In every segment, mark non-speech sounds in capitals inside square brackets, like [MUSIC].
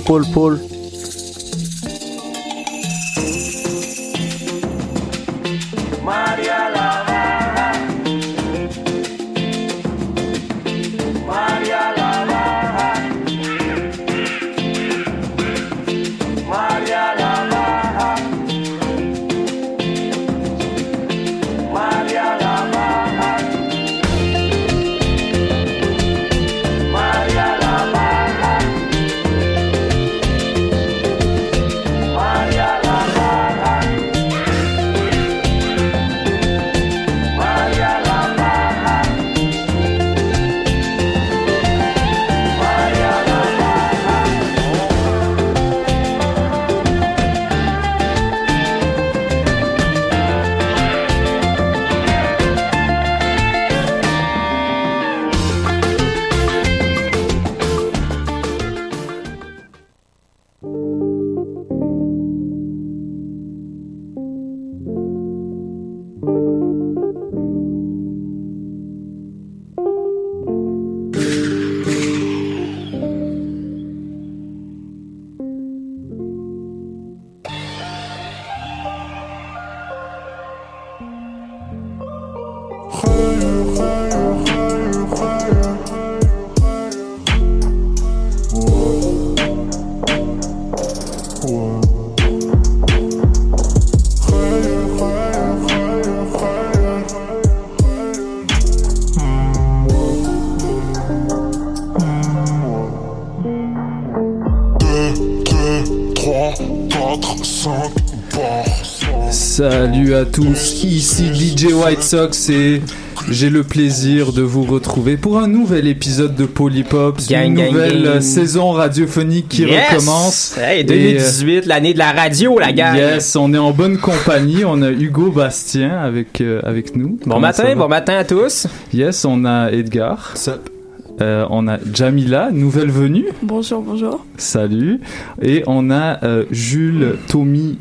pull, pull, pull. À tous, ici DJ White Sox et j'ai le plaisir de vous retrouver pour un nouvel épisode de Polypop, Gang, une gang, nouvelle gang. saison radiophonique qui Yes! recommence. Hey, Et, 2018, l'année de la radio, la gang. Yes, on est en bonne compagnie. On a Hugo Bastien avec euh, avec nous. Bon Comment matin, bon matin à tous. Yes, on a Edgar. Euh, on a Jamila, nouvelle venue. Bonjour, bonjour. Salut. Et on a euh, Jules, Tommy.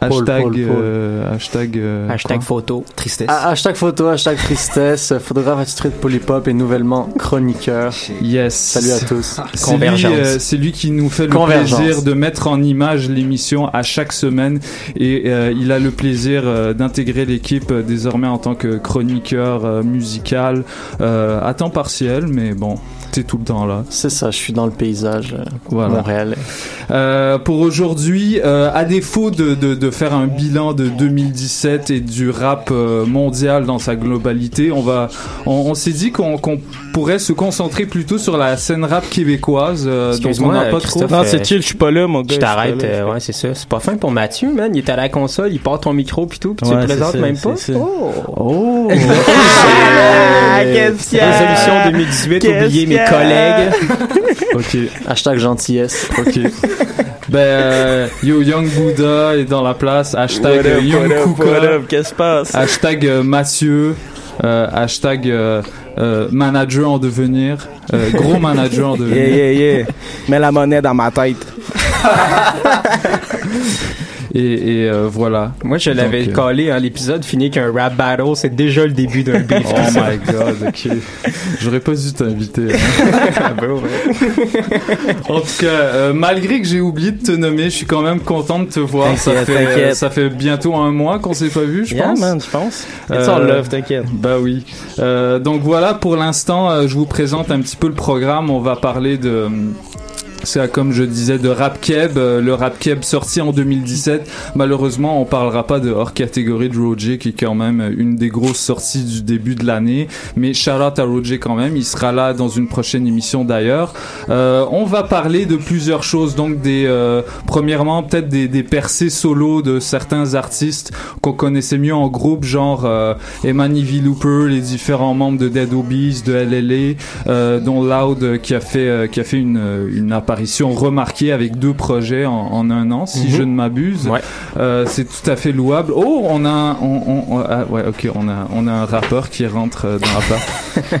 Paul, Hashtag, Paul, Paul. euh, hashtag, euh, Hashtag photo, tristesse. Ah, hashtag photo, hashtag tristesse, [LAUGHS] photographe attitré de Polypop et nouvellement chroniqueur. Yes. Salut à tous. C'est lui, Convergence. euh, c'est lui qui nous fait le Convergence. plaisir de mettre en image l'émission à chaque semaine et euh, il a le plaisir euh, d'intégrer l'équipe euh, désormais en tant que chroniqueur euh, musical euh, à temps partiel mais bon t'es tout le temps là C'est ça, je suis dans le paysage euh, voilà montréalais. euh, pour aujourd'hui, euh, à défaut de, de, de faire un bilan de 2017 et du rap euh, mondial dans sa globalité, on va, on, on s'est dit qu'on qu'on pourrait se concentrer plutôt sur la scène rap québécoise, euh, dont on n'a pas trop. Non, Euh, c'est chill, je suis pas là, mon gars. Je t'arrête, euh, ouais, c'est ça. C'est pas fin pour Mathieu, man. Il est à la console, il porte ton micro pis tout, tu Ouais, le c'est présentes ça, même pas. Oh! Oh! [LAUGHS] Ah? Résolution 2018, Qu'est-ce oubliez mes qu'il y a? collègues. [LAUGHS] ok, Hashtag gentillesse. ok. ben, euh, yo, Young Buddha est dans la place. Hashtag up, Young what up, Kuka. Qu'est-ce qui se passe? Hashtag euh, Mathieu. euh, hashtag euh, euh, manager en devenir. euh, gros [LAUGHS] manager en devenir. Yeah, yeah, yeah. Mets la monnaie dans ma tête. [LAUGHS] et, et, euh, voilà. Moi, je l'avais Donc, euh, collé, hein, l'épisode finit qu'un rap battle, c'est déjà le début d'un beef. Oh my god, ok. [LAUGHS] J'aurais pas dû t'inviter. hein. [LAUGHS] Ben ouais. En tout cas, euh, malgré que j'ai oublié de te nommer, je suis quand même content de te voir. Ça fait, t'inquiète. ça fait bientôt un mois qu'on s'est pas vu, je Yeah, pense. man, je pense. It's Euh, all love, t'inquiète. Bah oui. Euh, donc voilà, pour l'instant, euh, je vous présente un petit peu le programme. On va parler de... C'est comme je disais de Rap Keb, euh, le Rap Keb sorti en 2017. Malheureusement, on parlera pas de hors catégorie de Roger qui est quand même une des grosses sorties du début de l'année. Mais shout out à Roger quand même, il sera là dans une prochaine émission d'ailleurs. Euh, on va parler de plusieurs choses, donc des euh, premièrement peut-être des, des percées solo de certains artistes qu'on connaissait mieux en groupe, genre euh, Emani V. Looper, les différents membres de Dead Obies, de LLA, euh, dont Loud euh, qui a fait qui a fait une, une remarquée avec deux projets en, en un an, si Mhm. je ne m'abuse. Ouais. Euh, c'est tout à fait louable. Oh, on a, un- on, on- on- ah, ouais, ok, on a, on a un rappeur qui rentre euh, dans la part. [LAUGHS]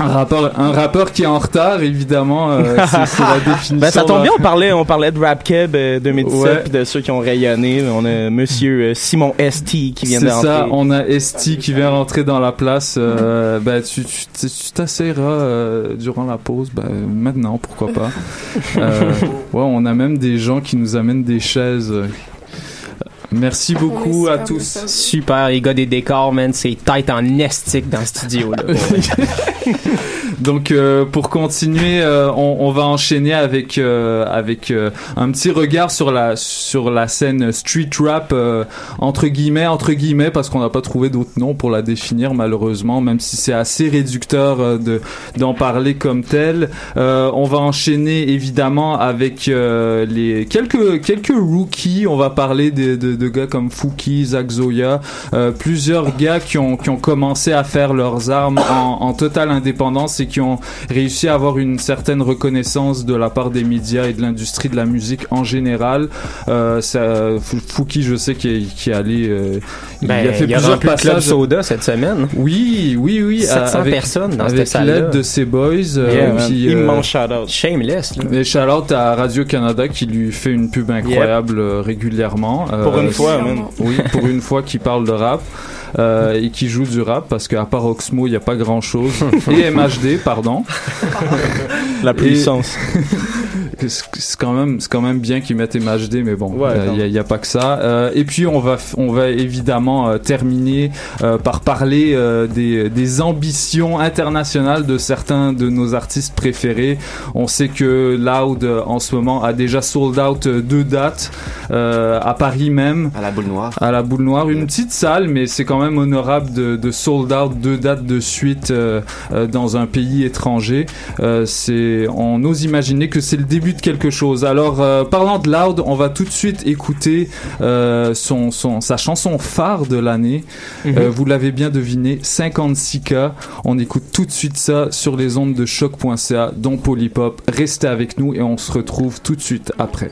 Un rappeur, un rappeur qui est en retard, évidemment, euh, [LAUGHS] c'est c'est la définition. Ben, ça tombe bien, on parlait, on parlait de Rap Keb euh, 2017 Ouais. puis de ceux qui ont rayonné. On a monsieur euh, Simon ST qui vient C'est d'entrer. ça, on a Esti qui vient rentrer dans la place. Euh, ben, tu euh, durant la pause. Ben, maintenant, pourquoi pas. [LAUGHS] Euh, ouais, on a même des gens qui nous amènent des chaises. Merci beaucoup Oui, à tous. Super, les gars des décors, man, c'est tête en estique dans le studio, là. [LAUGHS] Donc euh, pour continuer, euh, on, on va enchaîner avec euh, avec euh, un petit regard sur la sur la scène street rap euh, entre guillemets entre guillemets parce qu'on n'a pas trouvé d'autres noms pour la définir malheureusement, même si c'est assez réducteur euh, de d'en parler comme tel. On va enchaîner évidemment avec les quelques quelques rookies. On va parler de, de, de gars comme Fouki, Zach Zoya, plusieurs gars qui ont qui ont commencé à faire leurs armes en, en totale indépendance et qui ont réussi à avoir une certaine reconnaissance de la part des médias et de l'industrie de la musique en général. Euh, ça, Fouki, je sais qu'il est, est allé, euh, il Ben, a fait il a plusieurs le club passages. soda cette semaine. Oui, oui, oui. 700 avec, personnes dans avec cette l'aide de ses boys. euh, Yeah, puis, euh, Immense shout-out. Shameless, là. et shout out à Radio Canada qui lui fait une pub incroyable euh, régulièrement. Pour Euh, une fois. Clairement. oui, pour une fois qui parle de rap euh, et qui joue du rap parce qu'à part Oxmo, il n'y a pas grand chose. et MHD, pardon. La puissance. [LAUGHS] c'est quand même, c'est quand même bien qu'ils mettent MHD, mais bon, il Ouais, n'y a, y a pas que ça. Euh, et puis on va, on va évidemment euh, terminer euh, par parler euh, des, des ambitions internationales de certains de nos artistes préférés. On sait que Loud en ce moment a déjà sold out deux dates euh, à Paris même À la boule noire. à la boule noire une petite salle mais c'est quand même honorable de, de sold out deux dates de suite dans un pays étranger Euh, c'est on ose imaginer que c'est le début de quelque chose. Alors euh, parlant de Loud on va tout de suite écouter euh, son, son sa chanson phare de l'année. Euh, vous l'avez bien deviné 56K on écoute tout de suite ça sur les ondes de choc.ca dont Polypop. Restez avec nous et on se retrouve tout de suite après.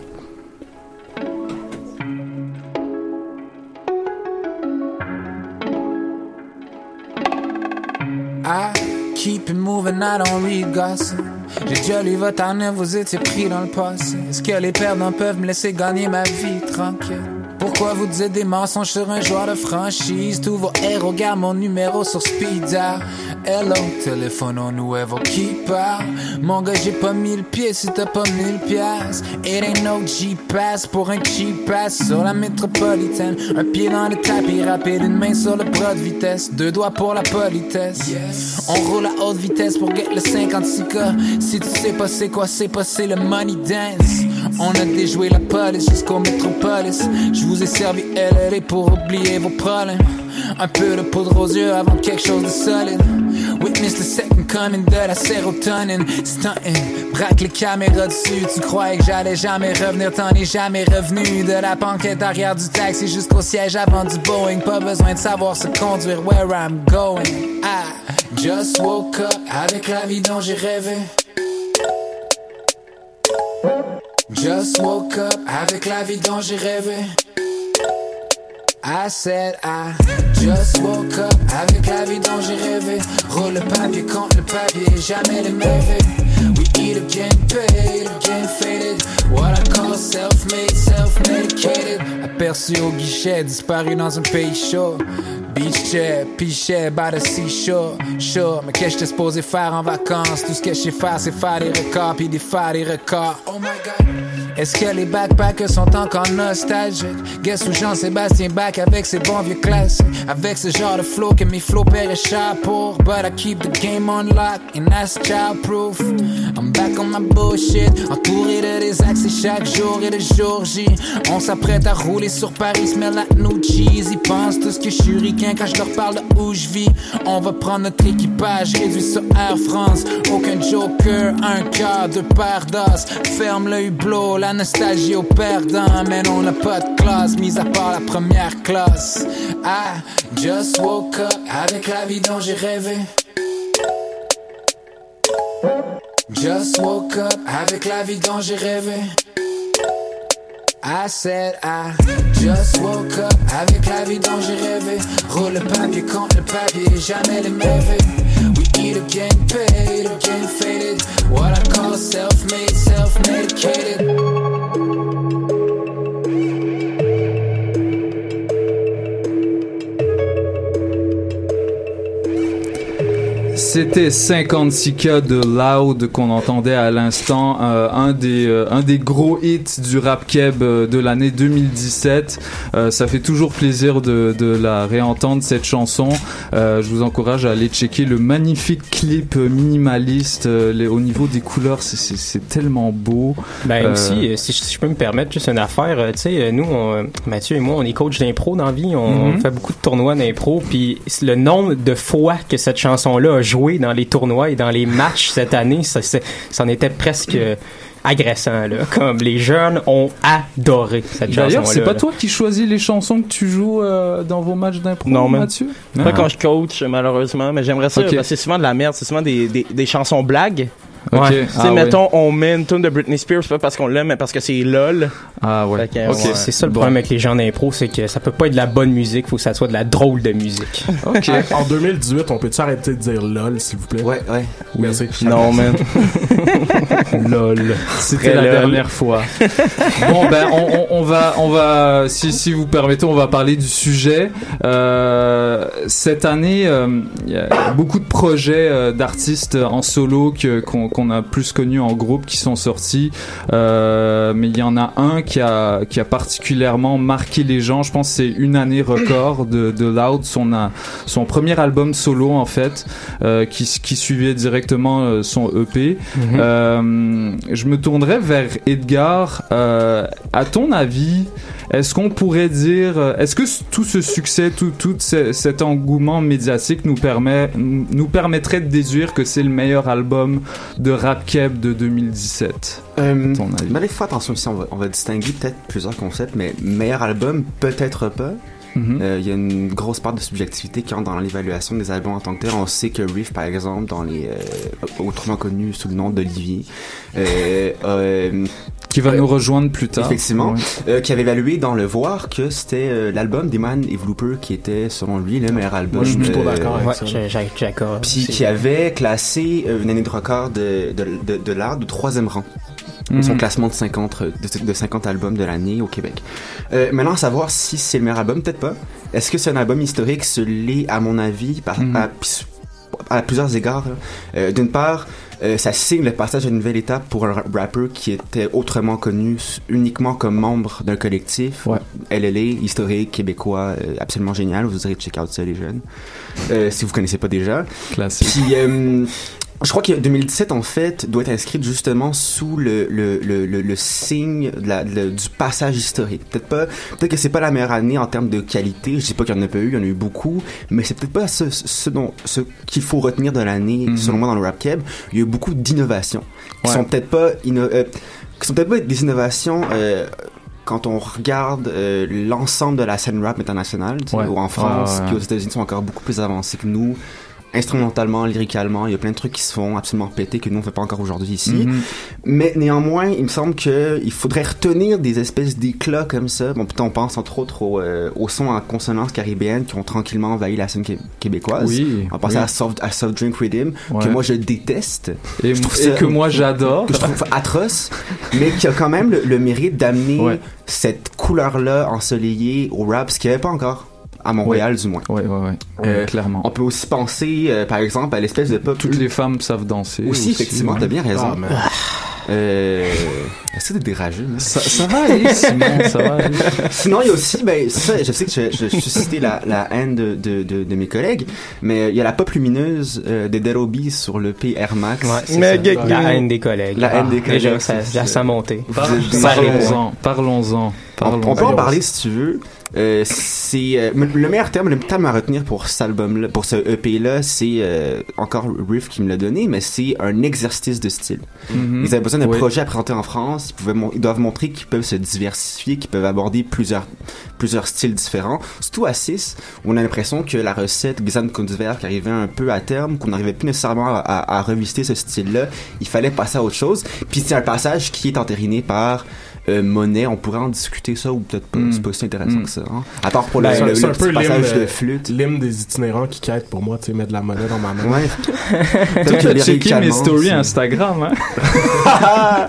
I keep moving, I don't read gossip. J'ai déjà lu votre année, vous étiez pris dans le passé. Est-ce que les perdants peuvent me laisser gagner ma vie tranquille? Pourquoi vous dites des mensonges sur un joueur de franchise? Tous vos héros gardent mon numéro sur speed dial. Hello, téléphone au nouveau parle. Mon gars, j'ai pas mis le pied si t'as pas mille pièces. It ain't no G-Pass pour un cheap pass sur la métropolitaine. Un pied dans le tapis rapide, une main sur le bras de vitesse. Deux doigts pour la politesse. On roule à haute vitesse pour get le 56K. Si tu sais pas c'est quoi, c'est pas c'est le money dance. On a déjoué la police jusqu'au métropolis. Je vous ai servi LLA pour oublier vos problèmes. Un peu de poudre aux yeux avant quelque chose de solide. Witness the second coming de la sérotonine. Stuntin', braque les caméras dessus. Tu croyais que j'allais jamais revenir, t'en es jamais revenu. De la banquette arrière du taxi jusqu'au siège avant du Boeing. Pas besoin de savoir se conduire where I'm going. I just woke up avec la vie dont j'ai rêvé. Just woke up avec la vie dont j'ai rêvé. I said I just woke up avec la vie dont j'ai rêvé. Roule le papier contre le papier, jamais les mauvais. We eat again, paid again, faded. What I call self-made, self-medicated. Aperçu au guichet, disparu dans un pays chaud. Beach chair, pichet, by the seashore. Sure, mais qu'est-ce que j'étais supposé faire en vacances? Tout ce que je sais c'est faire des records, puis des faire des records. Oh my god. Est-ce que les backpackers sont encore nostalgiques? Guess où Jean-Sébastien back avec ses bons vieux classiques? Avec ce genre de flow que mes paieraient cher pour. But I keep the game on lock and that's child-proof. I'm back on my bullshit, entouré de des accès chaque jour et de jour J. On s'apprête à rouler sur Paris, smell like new cheese. Ils pensent tout ce que je suis ricain quand je leur parle de où je vis. On va prendre notre équipage, réduit sur Air France. Aucun joker, un deux paires d'os. Ferme le hublot, la nostalgie au perdant. Mais on n'a pas de classe, mis à part la première classe. I just woke up avec la vie dont j'ai rêvé. Just woke up avec la vie dont j'ai rêvé. I said I just woke up avec la vie dont j'ai rêvé. Roule le papier contre le papier, jamais les mauvais. We eat again, paid again, faded. What I call self-made, self-medicated. C'était 56K de Loud qu'on entendait à l'instant, euh, un des euh, un des gros hits du rap keb euh, de l'année 2017. Euh, ça fait toujours plaisir de, de la réentendre cette chanson. Euh, je vous encourage à aller checker le magnifique clip minimaliste euh, les- au niveau des couleurs, c'est- tellement beau. Ben aussi, si, je- si je peux me permettre juste une affaire, tu sais, nous, on, Mathieu et moi, on est coach d'impro dans la vie, on, Mhm. on fait beaucoup de tournois d'impro, puis le nombre de fois que cette chanson-là a joué dans les tournois et dans les matchs cette année, ça, c'est- c'en était presque euh, agressant, là. Comme les jeunes ont adoré cette chanson-là. D'ailleurs, c'est pas là. toi qui choisis les chansons que tu joues euh, dans vos matchs d'impro, Non. Mathieu? Pas Ah. quand je coach, malheureusement, mais j'aimerais ça, parce que c'est souvent de la merde, c'est souvent des, des, des chansons blagues. Ok. Ouais. Tu sais, Ah, ouais. mettons, on met une tune de Britney Spears, pas parce qu'on l'aime, mais parce que c'est LOL. Ah ouais. Fait que, Ok. ouais. C'est ça le Bon. problème avec les gens d'impro, c'est que ça peut pas être de la bonne musique, faut que ça soit de la drôle de musique. [LAUGHS] Ok. En 2018, on peut-tu arrêter de dire LOL, s'il vous plaît? Ouais, ouais. Merci. Non, man. [LAUGHS] Lol. C'était la lol. dernière fois. [LAUGHS] bon ben on, on- on va on va si si vous permettez on va parler du sujet. Euh, cette année euh, il y a beaucoup de projets euh, d'artistes en solo que qu'on qu'on a plus connus en groupe qui sont sortis. Euh, mais il y en a un qui a qui a particulièrement marqué les gens. Je pense que c'est une année record de de Loud son a- son premier album solo en fait euh, qui qui suivait directement euh, son EP. Euh, je me tournerais vers Edgar. Euh, à ton avis, est-ce qu'on pourrait dire, euh, est-ce que tout ce succès, tout, tout ce- cet engouement médiatique nous permet, nous permettrait de déduire que c'est le meilleur album de rap keb de 2017 Euh, à ton avis? mais des fois, attention ici, on va, on va distinguer peut-être plusieurs concepts, mais meilleur album, peut-être pas. Mhm. Euh, Il y a une grosse part de subjectivité qui entre dans l'évaluation des albums en tant que tel. On sait que Reef, par exemple, dans les euh, autrement connu sous le nom d'Olivier, euh, euh, Qui va nous rejoindre plus tard. Effectivement. Ouais. euh, qui avait évalué dans Le Voir que c'était euh, l'album d'Eman et Vlooper qui était, selon lui, le meilleur album. Moi, je suis plutôt euh, d'accord avec Ouais, ça. Puis qui avait classé euh, une année de record de, de, de, de l'art de troisième rang. Mhm. Son classement de 50, euh, de, de 50 albums de l'année au Québec. Euh, maintenant, à savoir si c'est le meilleur album, peut-être pas. Est-ce que c'est un album historique? Ce l'est, à mon avis, par, Mhm. à, à plusieurs égards. Euh, D'une part, euh, ça signe le passage à une nouvelle étape pour un ra- rapper qui était autrement connu uniquement comme membre d'un collectif. Ouais. LLA, historique, québécois, euh, absolument génial. Vous direz check out ça, les jeunes. Euh, si vous connaissez pas déjà. Classique. Puis, je crois que 2017, en fait, doit être inscrite justement sous le, le, le, le, le signe de la, de- du passage historique. Peut-être pas, peut-être que c'est pas la meilleure année en termes de qualité. Je dis pas qu'il y en a pas eu, il y en a eu beaucoup, mais c'est peut-être pas ce, ce dont, ce qu'il faut retenir de l'année, Mhm. selon moi, dans le rap keb. Il y a eu beaucoup d'innovations. Qui Ouais. sont peut-être pas, euh, qui sont peut-être pas des innovations, euh, quand on regarde euh, l'ensemble de la scène rap internationale, tu sais, Ouais. ou en France, ouais, ouais. aux États-Unis, sont encore beaucoup plus avancés que nous instrumentalement, lyricalement, il y a plein de trucs qui se font absolument péter que nous on fait pas encore aujourd'hui ici. Mhm. Mais néanmoins, il me semble que il faudrait retenir des espèces d'éclats comme ça. Bon, on pense entre autres au, euh, aux sons en consonance caribéenne qui ont tranquillement envahi la scène qué- québécoise. Oui. On pense oui. à Soft, à Soft Drink Rhythm, que Ouais. moi je déteste, Et, je trouve et ça- que moi j'adore. que je trouve atroce, mais qui a quand même le, le mérite d'amener Ouais. cette couleur-là ensoleillée au rap, ce qu'il n'y avait pas encore. À Montréal, du moins. Ouais, ouais, ouais. Euh, clairement. On peut aussi penser, euh, par exemple, à l'espèce de pop. Toutes les femmes savent danser. Aussi, effectivement, ouais. t'as bien raison. Ah, man. Euh... [LAUGHS] Est-ce que t'es rageux, là? Ça, ça va aller, [LAUGHS] Simon, ça va aller. Sinon, il y a aussi, ben, ça, je sais que je, je, je suis cité la, la haine de, de, de, de mes collègues, mais euh, il y a la pop lumineuse euh, de Dead Obies sur le P Air Max. Ouais, Mais ça. La haine des collègues. La haine des Déjà, collègues, ça, c'est- ça a monté. Des- Parlons-en, parlons-en. On, parlons-en. on peut en parler si tu veux. Euh, c'est euh, le meilleur terme, le terme à retenir pour cet album-là, pour ce EP là, c'est euh, encore Riff qui me l'a donné, mais c'est un exercice de style. Mhm. Ils avaient besoin d'un Oui. projet à présenter en France. Ils, pouvaient ils doivent montrer qu'ils peuvent se diversifier, qu'ils peuvent aborder plusieurs, plusieurs styles différents. Surtout à 6, où on a l'impression que la recette Gizan Kunstwerk arrivait un peu à terme, qu'on n'arrivait plus nécessairement à, à, à revisiter ce style-là. Il fallait passer à autre chose. Puis c'est un passage qui est entériné par euh, Monet. On pourrait en discuter ça ou peut-être pas. Mm. C'est pas aussi intéressant Mm. que ça. hein. À part pour Ben, le, le, un petit peu passage de flûte. L'hymne des itinérants qui quittent pour moi, tu sais, mettre de la monnaie dans ma main. Ouais. [LAUGHS] Toi, tu as checké mes stories Instagram, hein? [LAUGHS]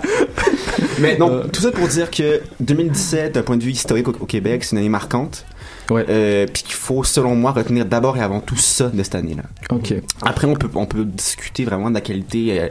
Mais non, Euh. tout ça pour dire que 2017, d'un point de vue historique au, au Québec, c'est une année marquante. Ouais. Euh, puis qu'il faut, selon moi, retenir d'abord et avant tout ça de cette année-là. Ok. Après, on peut, on peut discuter vraiment de la qualité euh,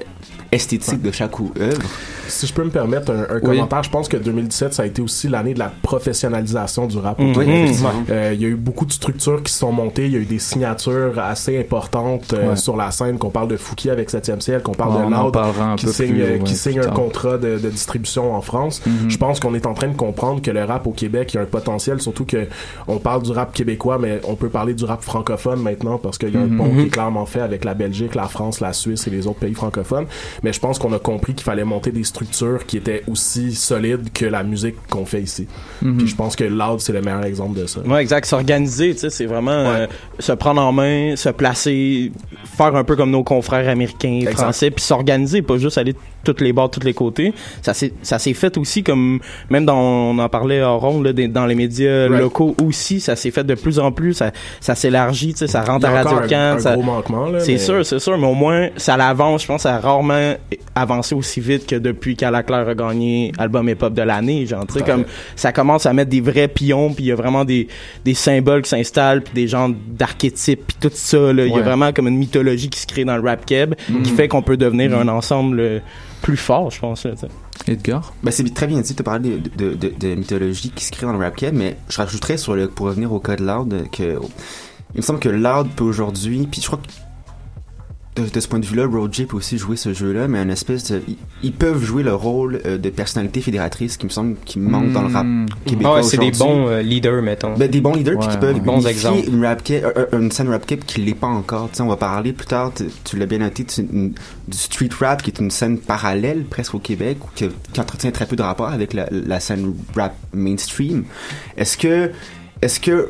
esthétique de chaque œuvre. Si je peux me permettre un, un Oui. commentaire, je pense que 2017, ça a été aussi l'année de la professionnalisation du rap. Mhm. Québec. Oui, effectivement. Euh, Il y a eu beaucoup de structures qui se sont montées. Il y a eu des signatures assez importantes euh, Ouais. sur la scène. Qu'on parle de Fouki avec 7e ciel, qu'on parle Ouais, de Loud qui signe, plus, euh, ouais, qui signe un contrat de, de distribution en France. Mhm. Je pense qu'on est en train de comprendre que le rap au Québec, il y a un potentiel, surtout que on parle du rap québécois, mais on peut parler du rap francophone maintenant parce qu'il y a un Mhm. pont qui est clairement fait avec la Belgique, la France, la Suisse et les autres pays francophones. Mais je pense qu'on a compris qu'il fallait monter des structures qui étaient aussi solides que la musique qu'on fait ici. Mhm. Puis je pense que Loud, c'est le meilleur exemple de ça. Ouais, exact. S'organiser, tu sais, c'est vraiment euh, se prendre en main, se placer, faire un peu comme nos confrères américains, Exact. français, puis s'organiser, pas juste aller toutes les bords, tous les côtés. Ça s'est, ça s'est fait aussi comme, même dans, on en parlait en rond, là, des- dans les médias Right. locaux aussi, ça s'est fait de plus en plus, ça, ça s'élargit, tu sais, ça rentre à a encore Radio un, gros manquement. là, c'est mais- sûr, c'est sûr, mais au moins, ça l'avance. Je pense ça a rarement avancé aussi vite que depuis qu'Ala Claire a gagné album hip-hop de l'année. Genre, tu sais, comme, fait. ça commence à mettre des vrais pions, puis il y a vraiment des, des symboles qui s'installent, puis des genres d'archétypes, puis tout ça, là. Il y a vraiment comme une mythologie qui se crée dans le rap keb, qui fait qu'on peut devenir un ensemble euh, plus fort, je pense, là, tu sais. Edgar? Ben, c'est très bien dit, tu as parlé de, de, de, de mythologie qui se crée dans le rap cap, mais je rajouterais sur le, pour revenir au code Loud, que il me semble que Loud peut aujourd'hui, puis je crois que de, de ce point de vue-là, Road J peut aussi jouer ce jeu-là, mais une espèce de, ils, ils peuvent jouer le rôle euh, de personnalité fédératrice qui me semble qui manque dans le rap Hmm. québécois Ah c'est des bons euh, leaders, mettons. Ben, des bons leaders Ouais, qui peuvent. Bons exemples. une rap euh, une scène rap cap qui l'est pas encore. Tu sais, on va parler plus tard. Tu, tu l'as bien noté, tu- une- du street rap qui est une scène parallèle presque au Québec ou qui, qui entretient très peu de rapport avec la, la scène rap mainstream. Est-ce que est-ce que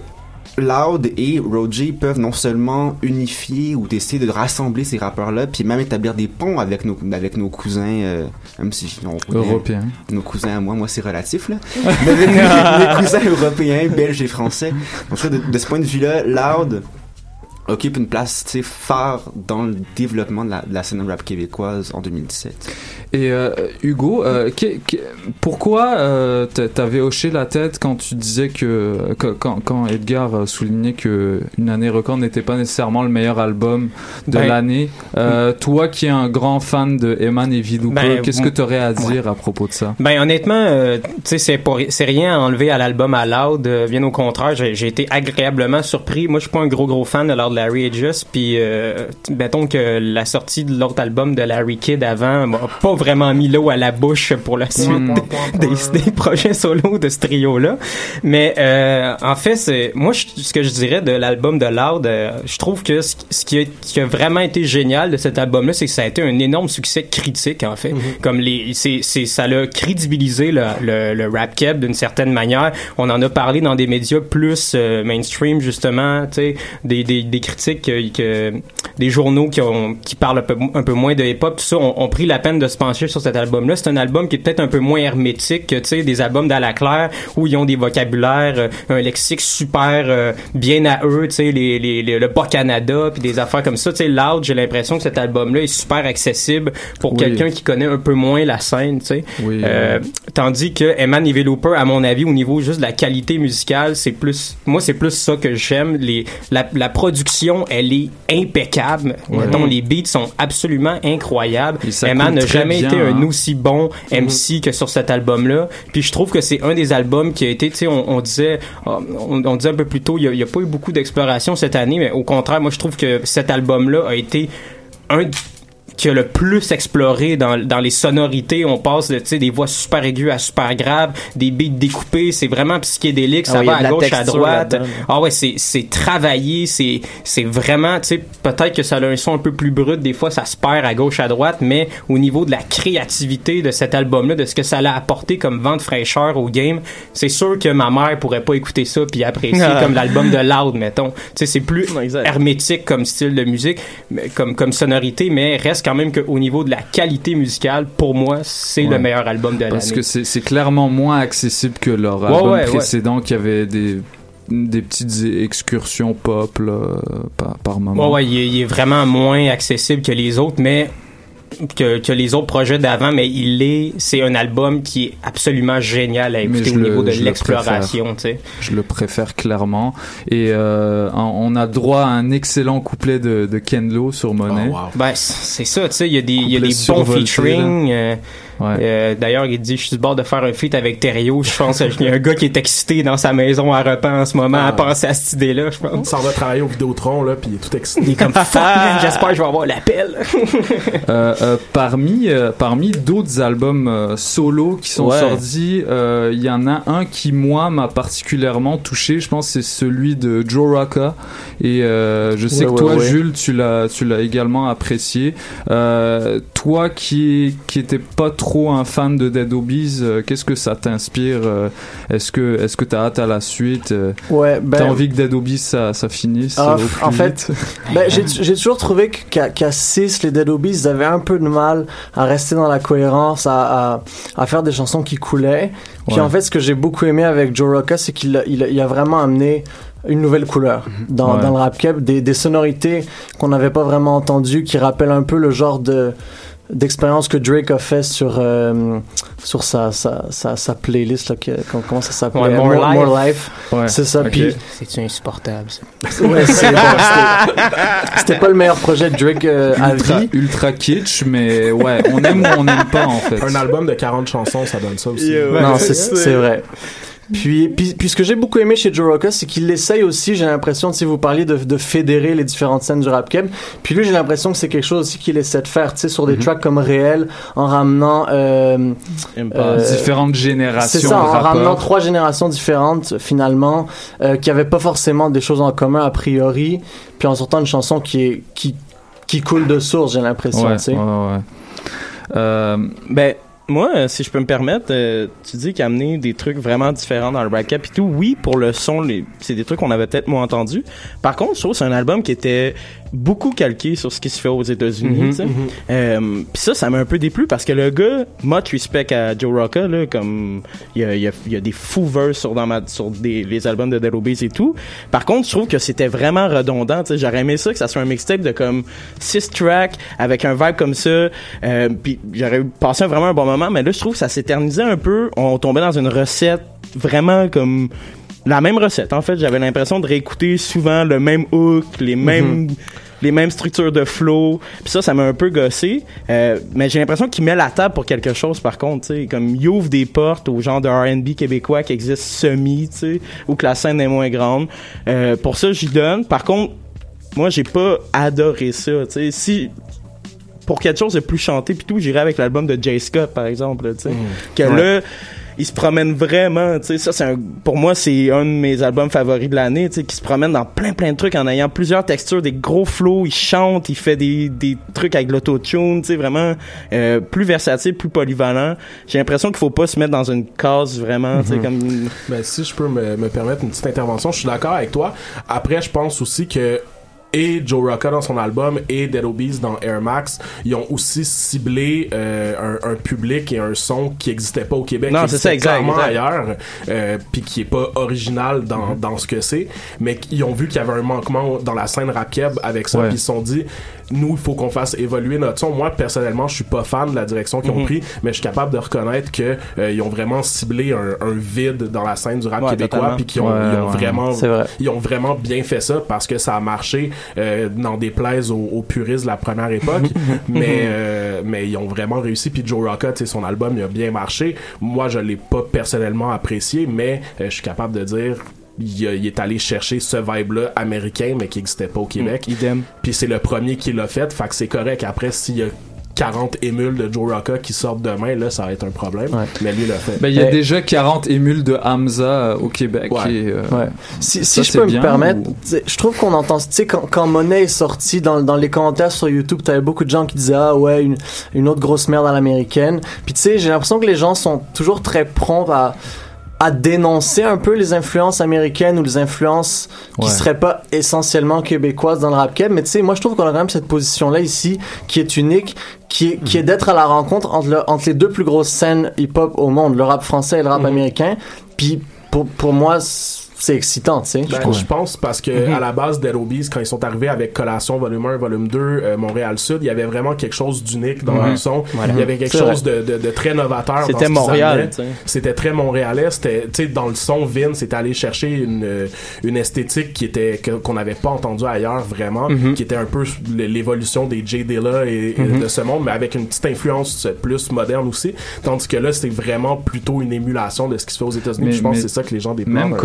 Loud et Roger peuvent non seulement unifier ou essayer de rassembler ces rappeurs-là, puis même établir des ponts avec nos avec nos cousins, euh, même si on Européen. nos cousins à moi, moi c'est relatif là. [LAUGHS] Mais avec mes, mes cousins européens, belges et français. Donc de, de ce point de vue-là, Loud occupe une place tu sais, phare dans le développement de la, de la scène rap québécoise en 2017. Et euh, Hugo, euh, pourquoi euh, t'a- t'avais hoché la tête quand tu disais que, que- quand, quand Edgar soulignait que une année record n'était pas nécessairement le meilleur album de Ben, l'année euh, Toi qui es un grand fan de Eman et Viloupa, Ben, qu'est-ce que tu aurais à dire à propos de ça? Ben honnêtement, tu sais, c'est rien à enlever à l'album à Loud. bien au contraire, j'ai été agréablement surpris. Moi, je suis pas un gros gros fan de Lord Larry Just. Puis, mettons que la sortie de l'autre album de Larry Kidd avant m'a pas vraiment mis l'eau à la bouche pour la suite des, des, des projets solo de ce trio-là. Mais euh, en fait, c'est moi, je- ce que je dirais de l'album de Loud, euh, je trouve que ce, ce qui, a, qui a vraiment été génial de cet album-là, c'est que ça a été un énorme succès critique en fait. Comme les, c'est, c'est, ça l'a crédibilisé le, le, le rap keb d'une certaine manière. On en a parlé dans des médias plus euh, mainstream justement, tu sais, des, des, des critiques que, que des journaux qui ont qui parlent un peu, un peu moins de hip-hop, tout ça, ont, ont pris la peine de se pencher sur cet album-là. C'est un album qui est peut-être un peu moins hermétique que tu sais des albums d'Ala Claire où ils ont des vocabulaires, euh, un lexique super euh, bien à eux, tu sais les, les, les- le bas Canada puis des affaires comme ça. Tu sais, Loud, j'ai l'impression que cet album-là est super accessible pour Oui. quelqu'un qui connaît un peu moins la scène, tu sais. Oui, Euh, tandis que Eman et Looper, à mon avis, au niveau juste de la qualité musicale, c'est plus, moi, c'est plus ça que j'aime. La, la production, elle est impeccable. Mettons, les beats sont absolument incroyables. Coule n'a jamais bien, été un hein. aussi bon MC que sur cet album-là. Puis je trouve que c'est un des albums qui a été, tu sais, on, on disait, on, on disait un peu plus tôt, il n'y a, pas eu beaucoup d'exploration cette année, mais au contraire, moi, je trouve que cet album-là a été un qui a le plus exploré dans, dans les sonorités. On passe de, tu sais, des voix super aiguës à super graves, des beats découpés. C'est vraiment psychédélique. Ah Ça va à gauche, à droite. Ah ouais, c'est, c'est travaillé. C'est, c'est vraiment, tu sais, peut-être que ça a un son un peu plus brut. Des fois, ça se perd à gauche, à droite. Mais au niveau de la créativité de cet album-là, de ce que ça l'a apporté comme vent de fraîcheur au game, c'est sûr que ma mère pourrait pas écouter ça puis apprécier Ah. comme l'album de Loud, mettons. Tu sais, c'est plus Non, hermétique comme style de musique, comme, comme sonorité, mais reste quand même qu'au niveau de la qualité musicale, pour moi, c'est Ouais. le meilleur album de l'année. Parce que c'est clairement moins accessible que leur Ouais, album ouais. précédent qui avait des des petites excursions pop là, par, par moment. Ouais, ouais, il est, il est vraiment moins accessible que les autres, mais que, que les autres projets d'avant, mais il est, c'est un album qui est absolument génial à écouter je au le- niveau de le l'exploration, tu sais. Je le préfère clairement. Et euh, on a droit à un excellent couplet de, de Ken Lo sur Monet. Oh, wow. Ben, c'est ça, tu sais, il y a des, il y a des bons featuring. euh, Ouais. euh, D'ailleurs, il dit, je suis du bord de faire un feat avec Thériault. Je pense qu'il y a un gars qui est excité dans sa maison à repas en ce moment à Ah. penser à cette idée-là, je Il pense. s'en va travailler au Vidéotron, là, puis il est tout excité. Il est comme, fuck man, j'espère que je vais avoir l'appel. Euh, euh, parmi euh, parmi d'autres albums euh, solo qui sont Ouais. sortis, euh, il y en a un qui moi m'a particulièrement touché. Je pense que c'est celui de Joe Rocca. Et euh, je sais Ouais, que toi. Jules, tu l'as tu l'as également apprécié. Euh, toi qui qui était pas trop un fan de Dead Obies, euh, qu'est-ce que ça t'inspire euh, Est-ce que est-ce que t'as hâte à la suite Euh, Ouais, ben, T'as envie que Dead Obies ça ça finisse Ah, euh, au plus en fait, [LAUGHS] Ben, j'ai toujours trouvé qu'à qu'à 6, les Dead Obies, ils avaient un peu de mal à rester dans la cohérence, à, à, à faire des chansons qui coulaient. Puis Ouais. en fait, ce que j'ai beaucoup aimé avec Joe Rocca, c'est qu'il a, il a, il a vraiment amené une nouvelle couleur dans, Ouais. dans le rap cap, des, des sonorités qu'on n'avait pas vraiment entendues, qui rappellent un peu le genre de d'expérience que Drake a fait sur euh, sur sa, sa, sa, sa playlist là, que, comment- ça Ouais, More Life. More Life. Ouais. c'est ça Ok. puis C'est insupportable, ça? ouais, c'est- [LAUGHS] bon, c'était- pas le meilleur projet de Drake euh, à ultra, vie ultra kitsch, mais ouais, on aime ou on n'aime pas en fait. Un album de 40 chansons, ça donne ça aussi. Yeah, ouais. non, [LAUGHS] c'est c'est vrai. Puis, puis, puis ce que j'ai beaucoup aimé chez Joe Rocca, c'est qu'il essaye aussi, j'ai l'impression, si vous parliez de, de fédérer les différentes scènes du rap keb. Puis lui, j'ai l'impression que c'est quelque chose aussi qu'il essaie de faire, tu sais, sur des tracks comme Réel, en ramenant, euh. Euh, Différentes c'est générations ça, de en ramenant trois générations différentes, finalement, euh, qui avaient pas forcément des choses en commun a priori, puis en sortant une chanson qui est, qui, qui coule de source, j'ai l'impression, Ouais, tu sais. ouais, ouais. Euh, Ben, moi, euh, si je peux me permettre, euh, tu dis qu'amener des trucs vraiment différents dans le cap et tout, oui, pour le son, les, c'est des trucs qu'on avait peut-être moins entendus. Par contre, je trouve que c'est un album qui était beaucoup calqué sur ce qui se fait aux États-Unis, Mhm, tu sais. Euh, Puis ça, ça m'a un peu déplu parce que le gars, much respect à Joe Rocca, là, comme il y a, il y a, il y a des fous sur, dans ma, sur des, les albums de Dead Obies et tout. Par contre, je trouve que c'était vraiment redondant. J'aurais aimé ça que ça soit un mixtape de comme six tracks avec un vibe comme ça. Euh, puis j'aurais passé vraiment un bon moment, mais là, je trouve que ça s'éternisait un peu. On tombait dans une recette vraiment comme la même recette. En fait, j'avais l'impression de réécouter souvent le même hook, les mêmes les mêmes structures de flow. Puis ça, ça m'a un peu gossé. Euh, mais j'ai l'impression qu'il met la table pour quelque chose, par contre. tu sais Comme il ouvre des portes au genre de R&B québécois qui existe semi, tu sais, ou que la scène est moins grande. Euh, pour ça, j'y donne. Par contre, moi, j'ai pas adoré ça. tu sais Si pour quelque chose de plus chanté puis tout, j'irais avec l'album de Jay Scott par exemple, là, tu sais. Que là, il se promène vraiment, tu sais, ça c'est un pour moi c'est un de mes albums favoris de l'année, tu sais, qui se promène dans plein plein de trucs en ayant plusieurs textures, des gros flows, il chante, il fait des des trucs avec l'autotune, tu sais, vraiment euh, plus versatile, plus polyvalent. J'ai l'impression qu'il faut pas se mettre dans une case vraiment, tu sais comme Ben, si je peux me, me permettre une petite intervention, je suis d'accord avec toi. Après, je pense aussi que et Joe Rocca dans son album et Dead Obies dans Air Max, ils ont aussi ciblé euh, un, un public et un son qui existait pas au Québec, Non, qui c'est ça, exact, exact. ailleurs, euh, puis qui est pas original dans, Mm-hmm. dans ce que c'est, mais ils ont vu qu'il y avait un manquement dans la scène rap avec ça, Ouais. puis ils se sont dit, nous, il faut qu'on fasse évoluer notre son. Moi, personnellement, je suis pas fan de la direction qu'ils ont Mhm. pris, mais je suis capable de reconnaître que euh, ils ont vraiment ciblé un, un vide dans la scène du rap Ouais, québécois, puis qu'ils ont, Ouais, ils ont ouais. vraiment, vrai. ils ont vraiment bien fait ça parce que ça a marché euh, dans des plaises aux, aux puristes de la première époque, [LAUGHS] mais euh, mais ils ont vraiment réussi. Puis Joe sais, son album, il a bien marché. Moi, je l'ai pas personnellement apprécié, mais euh, je suis capable de dire. Il, est allé chercher ce vibe-là américain, mais qui n'existait pas au Québec. Idem. Puis c'est le premier qui l'a fait, fait que c'est correct. Après, s'il y a 40 émules de Joe Rocca qui sortent demain, là, ça va être un problème. Ouais. Mais lui l'a fait. Ben, il y a déjà 40 émules de Hamza euh, au Québec. Ouais. et, euh, Ouais. Si, Ça, si je peux me permettre, ou- tu sais, je trouve qu'on entend, tu sais, quand, quand Monet est sorti dans, dans les commentaires sur YouTube, t'avais beaucoup de gens qui disaient, ah ouais, une, une autre grosse merde à l'américaine. Puis tu sais, j'ai l'impression que les gens sont toujours très prompts à, à dénoncer un peu les influences américaines ou les influences qui Ouais. seraient pas essentiellement québécoises dans le rap. Mais tu sais, moi je trouve qu'on a quand même cette position-là ici qui est unique, qui est, qui est d'être à la rencontre entre, le- entre les deux plus grosses scènes hip-hop au monde, le rap français et le rap américain. Puis pour, pour moi, c'est excitant, tu sais. je Ben, pense parce que Mhm. à la base Dead Obies, quand ils sont arrivés avec Collation volume 1, volume 2, euh, Montréal Sud, il y avait vraiment quelque chose d'unique dans Ouais. le son. Voilà. Il y avait quelque C'est chose de, de, de très novateur. dans ce C'était Montréal, amenaient. tu sais. C'était très montréalais. C'était, tu sais, dans le son, Vince est allé chercher une, euh, une esthétique qui était, que- qu'on n'avait pas entendu ailleurs vraiment, Mhm. qui était un peu l'évolution des J. Dilla et, et Mhm. de ce monde, mais avec une petite influence plus moderne aussi. Tandis que là, c'est vraiment plutôt une émulation de ce qui se fait aux États-Unis. Je pense que c'est ça que les gens déplorent. Même un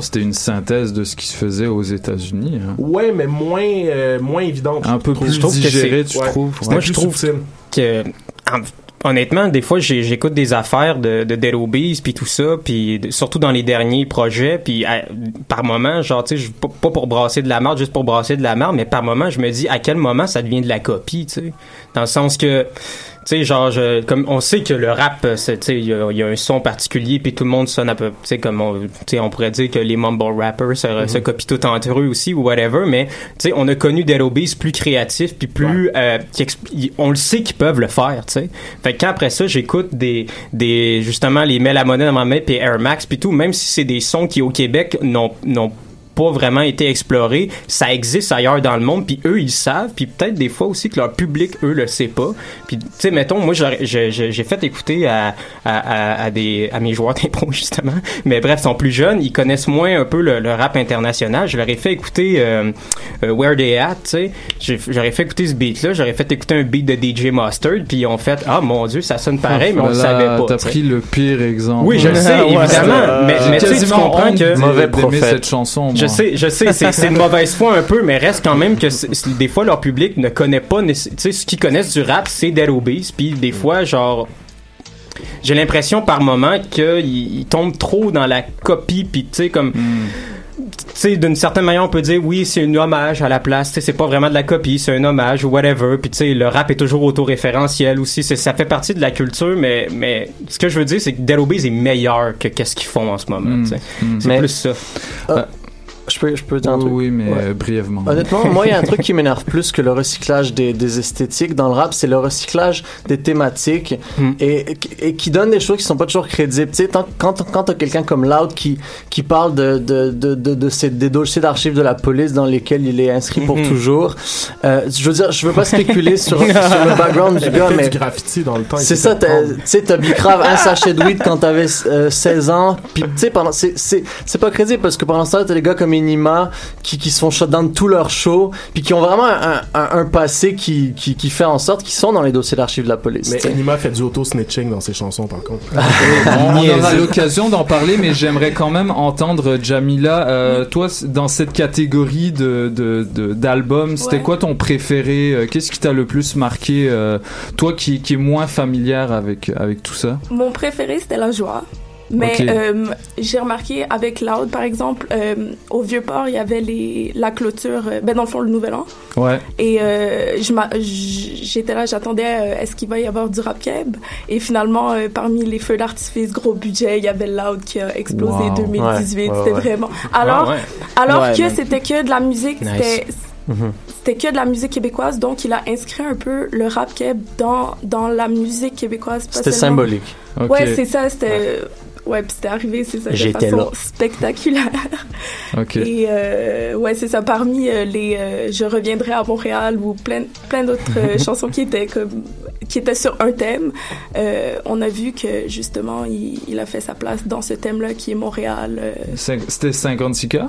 c'était une synthèse de ce qui se faisait aux États-Unis. hein. Ouais, mais moins, euh, moins évidente. Un peu plus Je trouve que digéré, tu Ouais. trouves Moi, plus je trouve- subtil. que en- honnêtement des fois j'écoute des affaires de, de Dead Obies puis tout ça puis surtout dans les derniers projets puis par moment genre tu sais pas pour brasser de la merde juste pour brasser de la merde mais par moment je me dis à quel moment ça devient de la copie tu sais? Dans le sens que tu sais genre je- comme on sait que le rap euh, il y, y a un son particulier puis tout le monde sonne un peu tu sais comme on, on pourrait dire que les mumble rappers se, se copient tout entre eux aussi ou whatever mais tu sais on a connu Dead Obies plus créatifs puis plus euh, expl- ils- on le sait qu'ils peuvent le faire tu sais. Fait que quand après ça j'écoute des des justement les Mel à monnaie dans ma main puis Air Max puis tout même si c'est des sons qui au Québec n'ont n'ont pas vraiment été explorés, ça existe ailleurs dans le monde, puis eux ils savent, puis peut-être des fois aussi que leur public eux le sait pas. Puis tu sais mettons moi j'aurais- j'ai j'ai- j'ai fait écouter à, à, à, à des à mes joueurs d'impro [LAUGHS] justement, mais bref ils sont plus jeunes, ils connaissent moins un peu le, le rap international. Je leur ai fait écouter euh, euh, Where They At, tu sais, J'ai- j'aurais fait écouter ce beat là, j'aurais fait écouter un beat de DJ Mustard, puis ils ont fait ah mon dieu ça sonne pareil, mais on le Là, savait pas. T'as pris le pire exemple. Oui, je le [LAUGHS] sais, évidemment. mais J'ai mais tu comprends que. Mauvais prophète. cette chanson. Je moi. sais, je sais, c'est c'est de mauvaise foi un peu, mais reste quand même que c'est- c'est- des fois leur public ne connaît pas, tu sais, ce qu'ils connaissent du rap, c'est Dead Obies, puis des fois, genre, j'ai l'impression par moment qu'ils ils tombent trop dans la copie, puis tu sais, comme, tu sais, d'une certaine manière, on peut dire, oui, c'est un hommage à la place, tu sais, c'est pas vraiment de la copie, c'est un hommage ou whatever, puis tu sais, le rap est toujours autoréférentiel aussi, c'est- ça fait partie de la culture, mais, mais ce que je veux dire, c'est que Dead Obies est meilleur que qu'est-ce qu'ils font en ce moment, Mm. Mm. C'est Mais- plus ça. Je peux, je peux dire un truc? oui, mais Ouais. brièvement. Honnêtement, [LAUGHS] moi, il y a un truc qui m'énerve plus que le recyclage des, des esthétiques dans le rap, c'est le recyclage des thématiques Hmm. et, et qui donne des choses qui sont pas toujours crédibles. Tu sais, tant- quand, quand t'as quelqu'un comme Loud qui, qui parle de, de, de, de, de ces, des dossiers d'archives de la police dans lesquels il est inscrit pour Mhm. toujours, euh, je veux dire, je veux pas spéculer sur, sur le background du gars, mais du graffiti dans le temps. il c'est ça, tu sais, t'as Bicrave un [LAUGHS] sachet de weed quand t'avais euh, 16 ans, puis tu sais, pendant, c'est, c'est, c'est pas crédible parce que pendant ce temps t'as des gars comme Enima qui, qui se font shut down de tous leurs shows, puis qui ont vraiment un, un, un passé qui, qui, qui fait en sorte qu'ils sont dans les dossiers d'archives de la police. Mais tu sais. Anima fait du auto-snitching dans ses chansons, par contre. [LAUGHS] On Niaiseux. aura l'occasion d'en parler, mais j'aimerais quand même entendre Jamila. euh, toi, dans cette catégorie de de- de- d'albums, c'était Ouais. quoi ton préféré euh, Qu'est-ce qui t'a le plus marqué euh, Toi, qui qui est moins familière avec avec tout ça? Mon préféré, c'était la joie. Mais euh, j'ai remarqué avec Loud, par exemple, euh, au Vieux-Port, il y avait les, la clôture, euh, ben dans le fond, le Nouvel An. Ouais. Et euh, j'étais là, j'attendais, euh, est-ce qu'il va y avoir du rap keb? Et finalement, euh, parmi les feux d'artifice, gros budget, il y avait Loud qui a explosé Wow. 2018. Ouais, ouais, c'était ouais. vraiment... Alors, ouais. alors Ouais, que mais- c'était que de la musique, Nice. c'était c'était que de la musique québécoise, donc il a inscrit un peu le rap keb dans, dans la musique québécoise. C'était symbolique. Ok. Ouais, c'est ça, c'était... Ouais, puis c'était arrivé, c'est ça, de J'étais façon là. spectaculaire. Ok. Et euh, ouais, c'est ça. Parmi euh, les euh, Je reviendrai à Montréal ou plein, plein d'autres [LAUGHS] chansons qui étaient comme qui étaient sur un thème, euh, on a vu que justement il, il a fait sa place dans ce thème-là qui est Montréal. euh. C'était 56K?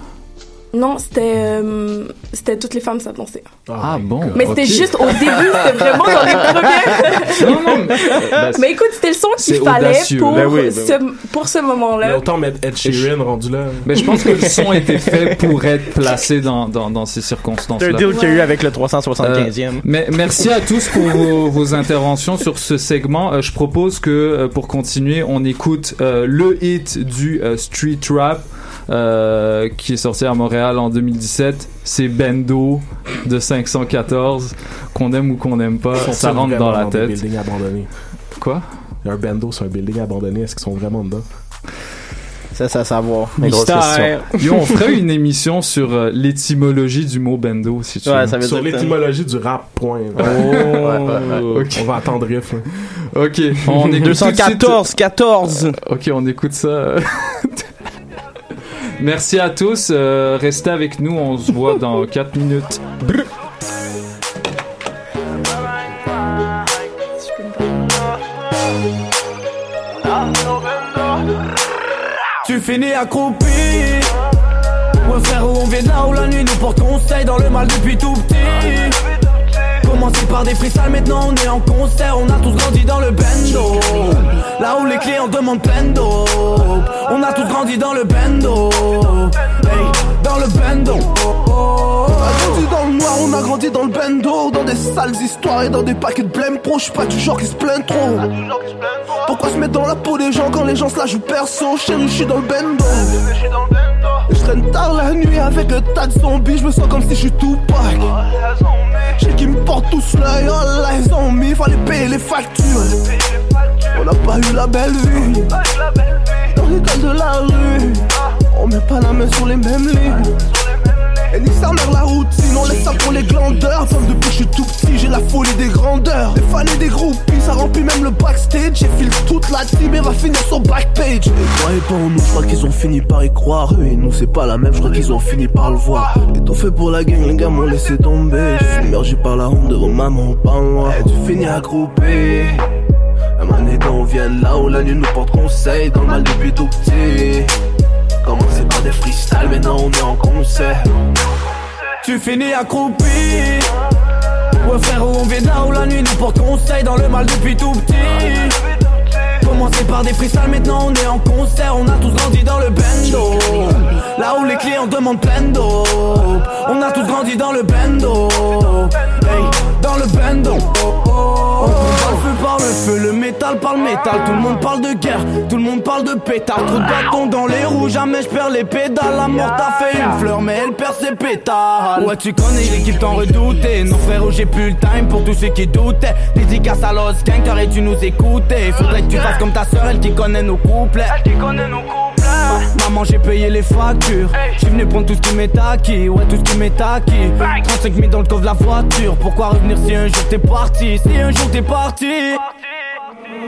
Non, c'était euh, c'était toutes les femmes savent danser. Ah bon? Mais c'était juste au début, c'était [LAUGHS] vraiment dans les premières. Non, non, mais- bah, Mais écoute, c'était le son qu'il fallait audacieux. pour Ben oui, ben ce, pour ce Mais moment-là. autant mettre Ed Sheeran rendu là. Mais je pense que le son était fait pour être placé dans, dans, dans ces C'est un circonstances-là. deal qu'il y a eu avec le 375e. Mais merci à tous pour vos, vos interventions sur ce segment. Euh, je propose que euh, pour continuer, on écoute euh, le hit du euh, street rap euh, qui est sorti à Montréal en 2017. C'est Bendo de 514 qu'on aime ou qu'on n'aime pas. Ça rentre dans la Des tête. abandonnés? Quoi? Il y a un bando sur un building abandonné. Est-ce qu'ils sont vraiment dedans? Ça, c'est à savoir. Mystère. Yo, on ferait une émission sur euh, l'étymologie du mot Bendo si tu Ouais, veux. ça veut Sur l'étymologie du rap, point. Oh, ouais, On va attendre riff. Ok, on [LAUGHS] écoute tout de suite- 214, 14. Ok, on écoute ça. [LAUGHS] Merci à tous. euh, restez avec nous. On se voit [LAUGHS] dans 4 minutes. Tu finis accroupi Ouais frère où on vient de là où la nuit nous porte conseil Dans le mal depuis tout petit Commencé par des freestyles, maintenant on est en concert On a tous grandi dans le bendo Là où les clients demandent plein On a tous grandi dans le bendo. Hey, dans le bendo. On a grandi dans le noir, on a grandi dans le bendo. Dans des sales histoires et dans des paquets de blême pro J'suis pas du genre qui se plaint trop. Pourquoi se mettre dans la peau des gens quand les gens se la jouent perso Chérie, j'suis dans le bendo. Je traîne tard la nuit avec le tas de zombies. Je me sens comme si j'suis Tupac J'ai qui me portent tous l'œil Oh là ils ont mis, fallait payer les factures On n'a pas eu la belle vie. Dans les cas de la rue. On met pas la main sur les mêmes lignes. Et nique sa mère la routine, on laisse ça pour les glandeurs. Comme depuis que je suis tout petit, j'ai la folie des grandeurs. Des fans et des groupies, ça remplit même le backstage. J'ai filé toute la team et va finir sur backpage. Et croyez pas en nous, je crois qu'ils ont fini par y croire. Eux et nous c'est pas la même, je crois qu'ils ont fini par le voir. Étouffé pour la gang, les gars m'ont laissé tomber. Je suis submergé par la honte devant maman, pas moi. Et tu finis accroupi Un on vient là où la nuit nous porte conseil Dans le mal depuis tout petit. Commencé par des freestyles, maintenant on est en concert. Tu finis accroupi. Ouais frère on vient là où la nuit nous porte conseil Dans le mal depuis tout petit. Commencé par des freestyles, maintenant on est en concert. On a tous grandi dans le bendo. Là où les clients demandent plein d'eau. On a tous grandi dans le bendo. Hey, le On feu par le feu, le métal par le métal. Tout le monde parle de guerre, tout le monde parle de pétard. Trop de bâtons dans les roues, jamais je perds les pédales. La mort t'a fait une fleur mais elle perd ses pétales. Ouais tu connais l'équipe t'en redoutais. Non frérot j'ai plus le time pour tous ceux qui doutaient. Dédicace à Los Gang, t'aurais dû nous écouter Faudrait que tu fasses comme ta soeur, elle qui connaît nos Elle qui connaît nos couplets Maman j'ai payé les factures. J'suis venu prendre tout ce qui m'est acquis. Ouais tout ce qui m'est acquis. 35 000 dans le coffre de la voiture. Pourquoi revenir si un jour t'es parti? Si un jour t'es parti.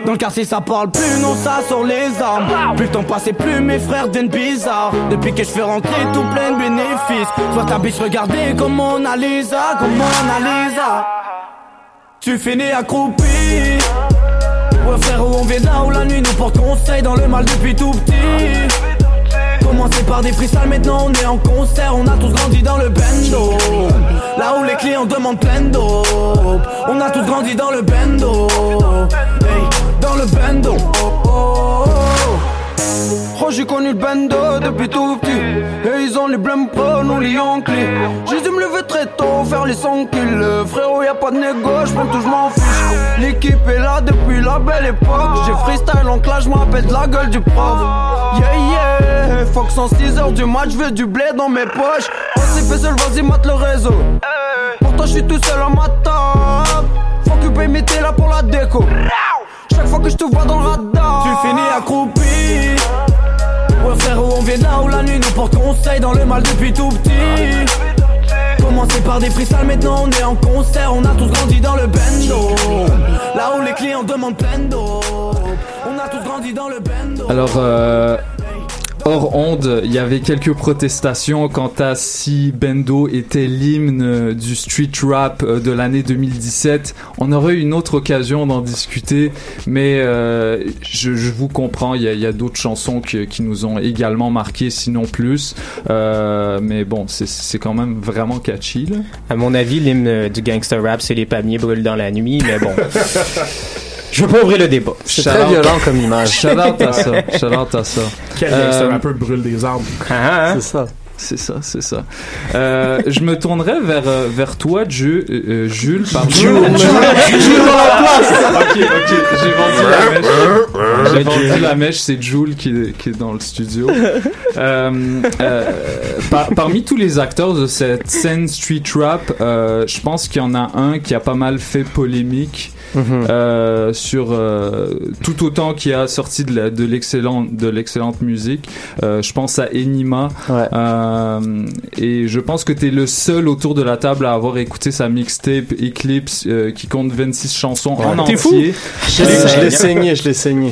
Dans le quartier ça parle plus, non ça sur les armes. Plus le temps passé, plus mes frères deviennent bizarres. Depuis que je fais rentrer tout plein de bénéfices. Soit ta biche, regardez comment on analyse Comment on analyse Tu finis accroupi Ouais frérot on vient là où la nuit nous porte conseil Dans le mal depuis tout petit. Commencé par des freestyles, maintenant on est en concert On a tous grandi dans le bendo. Là où les clients demandent plein d'eau On a tous grandi dans le bendo. Hey, dans le bendo. Oh j'ai connu le bendo depuis tout petit Et ils ont les blêmes pro, nous les Yankees. J'ai dû me lever très tôt, faire les 100 kills. Frérot y'a pas de négo, j'prends tout, j'm'en fiche. L'équipe est là depuis la belle époque. J'ai freestyle en clash, j'm'appelle de la gueule du prof. Yeah yeah, fuck 106 heures du match, j'veux du blé dans mes poches. On s'est fait seul, vas-y mate le réseau. Pourtant j'suis tout seul à ma table. Faut que paye mes là pour la déco. Chaque fois que je te vois dans le radar. Tu finis accroupi Ouais frérot on vient là où la nuit nous porte conseil Dans le mal depuis tout petit Commencé par des freestyles, maintenant on est en concert, on a tous grandi dans le bendo. Là où les clients demandent plein d'eau. On a tous grandi dans le bendo. Alors, euh, hors onde, il y avait quelques protestations quant à si Bendo était l'hymne du street rap euh, de l'année 2017. On aurait eu une autre occasion d'en discuter, mais euh, je, je vous comprends, il y a, d'autres chansons qui nous ont également marqué, sinon plus. Euh, mais bon, c'est- c'est quand même vraiment catchy. Là. À mon avis, l'hymne du gangster rap, c'est les palmiers brûlent dans la nuit, mais bon. [LAUGHS] Je veux pas ouvrir le débat. C'est très violent comme image. Shout out à ça. À ça. Quel Euh, rapper brûle des? Ah, hein? C'est ça. C'est ça, c'est ça. Euh, je me tournerais vers, euh, vers toi, Ju- euh, euh, Jules, pardon. Jules, Ok, ok, j'ai vendu la mèche. J'ai vendu la mèche, c'est Jules qui, est- qui est dans le studio. Euh, euh, par- parmi tous les acteurs de cette scène street rap, euh, je pense qu'il y en a un qui a pas mal fait polémique. Euh, sur euh, tout autant qui a sorti de l'excellente de l'excellente musique Euh, je pense à Enima Ouais. et je pense que t'es le seul autour de la table à avoir écouté sa mixtape Eclipse qui compte 26 chansons en T'es fou? entier. Je l'ai saigné, je l'ai saigné.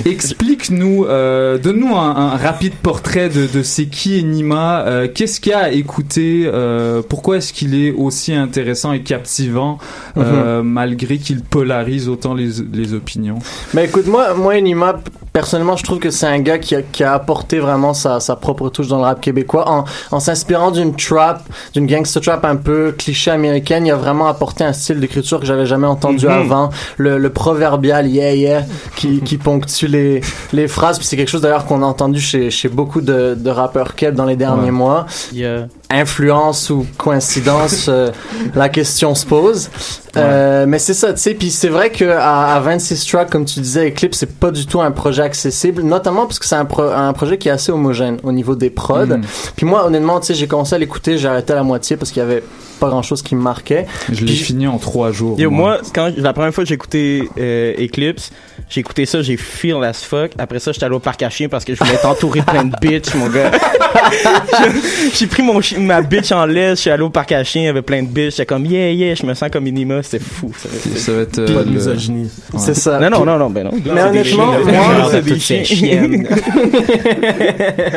Explique-nous, euh, donne-nous un, un rapide portrait de, de c'est qui Enima, euh, qu'est-ce qu'il y a à écouter, euh, pourquoi est-ce qu'il est aussi intéressant et captivant euh, malgré qu'il polarise autant les, les opinions? Mais écoute, moi, moi, Enima, personnellement, je trouve que c'est un gars qui a, qui a apporté vraiment sa, sa propre touche dans le rap québécois en, en s'inspirant d'une trap, d'une gangster trap un peu cliché américaine. Il a vraiment apporté un style d'écriture que j'avais jamais entendu Mhm. avant. Le, le proverbial yeah yeah qui, qui ponctue les, les phrases. Puis c'est quelque chose d'ailleurs qu'on a entendu chez, chez beaucoup de, de rappeurs keb dans les derniers Ouais. mois. Il y a- influence ou coïncidence, euh, la question se pose. Euh, mais c'est ça, tu sais. Puis c'est vrai que à, à 26 tracks, comme tu disais, Eclipse, c'est pas du tout un projet accessible, notamment parce que c'est un, pro- un projet qui est assez homogène au niveau des prods. Mm. Puis moi, honnêtement, tu sais, j'ai commencé à l'écouter, j'ai arrêté à la moitié parce qu'il y avait pas grand chose qui me marquait. Je l'ai fini en trois jours. Yo, moi, quand la première fois que j'ai écouté euh, Eclipse, j'ai écouté ça, j'ai feel as fuck. Après ça, j'étais allé au parc à chiens parce que je voulais être entouré de plein de bitches, mon gars. [LAUGHS] j'ai pris mon chi- ma bitch en laisse, je suis allé au parc à chiens, il y avait plein de bitches. J'étais comme yeah yeah, je me sens comme Inima, c'était fou. Ça, ça va être Pas euh, de le- misogynie. C'est ça. Non, non, non, non, ben non. Mais honnêtement, chiens, moi, c'est des chiennes. [LAUGHS]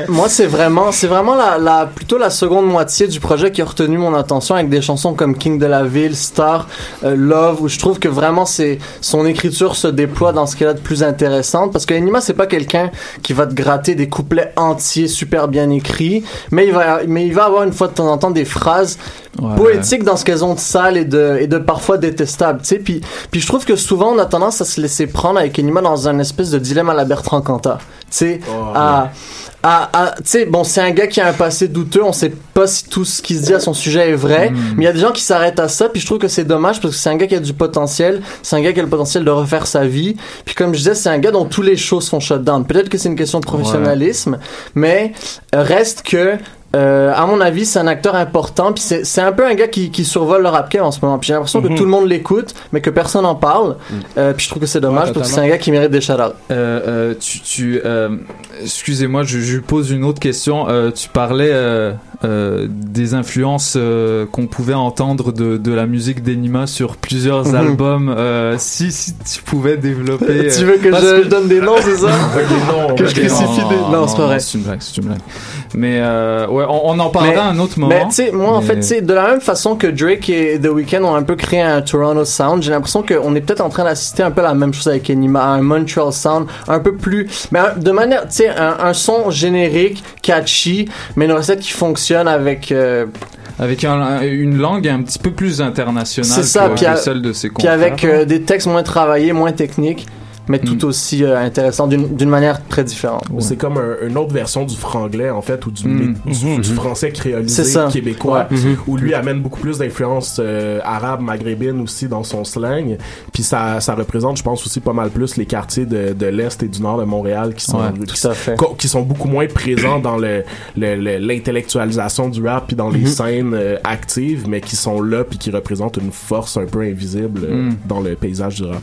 Moi, c'est vraiment, c'est vraiment la, la, plutôt la seconde moitié du projet qui a retenu mon attention avec des chansons comme King de la Ville, Star, euh, Love, où je trouve que vraiment c'est, son écriture se déploie dans ce qu'elle a de plus intéressante parce que Enima, c'est pas quelqu'un qui va te gratter des couplets entiers super bien écrits, mais il va, mais il va avoir une fois de temps en temps des phrases Ouais. poétiques dans ce qu'elles ont de sale et de, et de parfois détestable, tu sais. Puis, puis je trouve que souvent on a tendance à se laisser prendre avec Enima dans un espèce de dilemme à la Bertrand Cantat, sais, à, à, à- sais, bon, c'est un gars qui a un passé douteux, on sait pas si tout ce qui se dit à son sujet est vrai, mais il y a des gens qui s'arrêtent à ça, puis je trouve que c'est dommage parce que c'est un gars qui a du potentiel, c'est un gars qui a le potentiel de refaire sa vie, puis comme je disais, c'est un gars dont tous les choses sont shut down. Peut-être que c'est une question de professionnalisme, mais reste que euh, à mon avis, c'est un acteur important. Puis c'est, un peu un gars qui, qui survole le rap en ce moment. Puis j'ai l'impression que tout le monde l'écoute, mais que personne n'en parle. Euh, puis je trouve que c'est dommage Ouais, parce que c'est un gars qui mérite des shout Euh, euh, tu, tu euh, excusez-moi, je, je lui pose une autre question. Euh, tu parlais des influences euh, qu'on pouvait entendre de, de la musique d'Enima sur plusieurs Mhm. albums. Euh, si, si tu pouvais développer. tu veux que je, je donne des noms, c'est ça [LAUGHS] non, Que je crucifie des. Non, c'est pas vrai. C'est une blague, c'est une blague. Mais euh, ouais, on, on en parlera à un autre moment. Mais tu sais, moi en fait, tu de la même façon que Drake et The Weeknd ont un peu créé un Toronto sound, j'ai l'impression qu'on est peut-être en train d'assister un peu à la même chose avec Enima, un Montreal sound, un peu plus, mais un- de manière, tu sais, un, un son générique, catchy, mais une recette qui fonctionne avec. euh, Avec un- une langue un petit peu plus internationale ça, que, puis celle de ses Puis confrères. avec euh, des textes moins travaillés, moins techniques, mais tout Mm. aussi euh, intéressants d'une d'une manière très différente. C'est comme un- une autre version du franglais, en fait, ou du, Mm. du, du français C'est créolisé ça. québécois, Ouais. où lui amène beaucoup plus d'influence euh, arabe, maghrébine aussi dans son slang. Puis ça, ça représente, je pense, aussi pas mal plus les quartiers de, de l'Est et du Nord de Montréal qui sont, Ouais, qui, Tout à fait. co- qui sont beaucoup moins présents dans le le- le- l'intellectualisation du rap puis dans les Mhm. scènes euh, actives mais qui sont là puis qui représentent une force un peu invisible euh, Mm. dans le paysage du rap.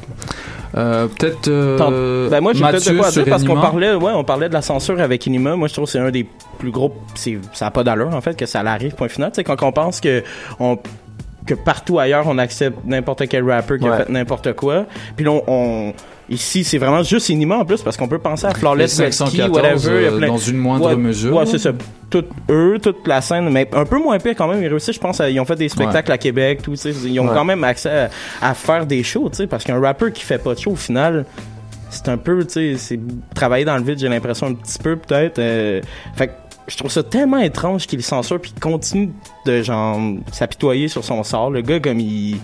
Euh, peut-être euh, Ben moi j'ai peut-être de quoi à dire parce qu'on parlait ouais on parlait de la censure avec Inima moi je trouve que c'est un des plus gros c'est ça a pas d'allure en fait que ça l'arrive point final. Tu sais quand on pense que on que partout ailleurs on accepte n'importe quel rapper qui a fait n'importe quoi. Puis là, on, on- ici c'est vraiment juste Enima en plus parce qu'on peut penser à Flawless 514, whatever, euh, plein- dans une moindre Ouais, mesure. Ouais, c'est ça. Tout eux, toute la scène, mais un peu moins pire quand même. Ils réussissent, je pense, à- ils ont fait des spectacles à Québec, tout. Ils ont Ouais. quand même accès à, à faire des shows, tu sais, parce qu'un rappeur qui fait pas de show, au final, c'est un peu, tu sais, c'est travailler dans le vide, j'ai l'impression un petit peu peut-être. euh, fait que je trouve ça tellement étrange qu'il censure puis qu'il continue de genre s'apitoyer sur son sort. Le gars comme il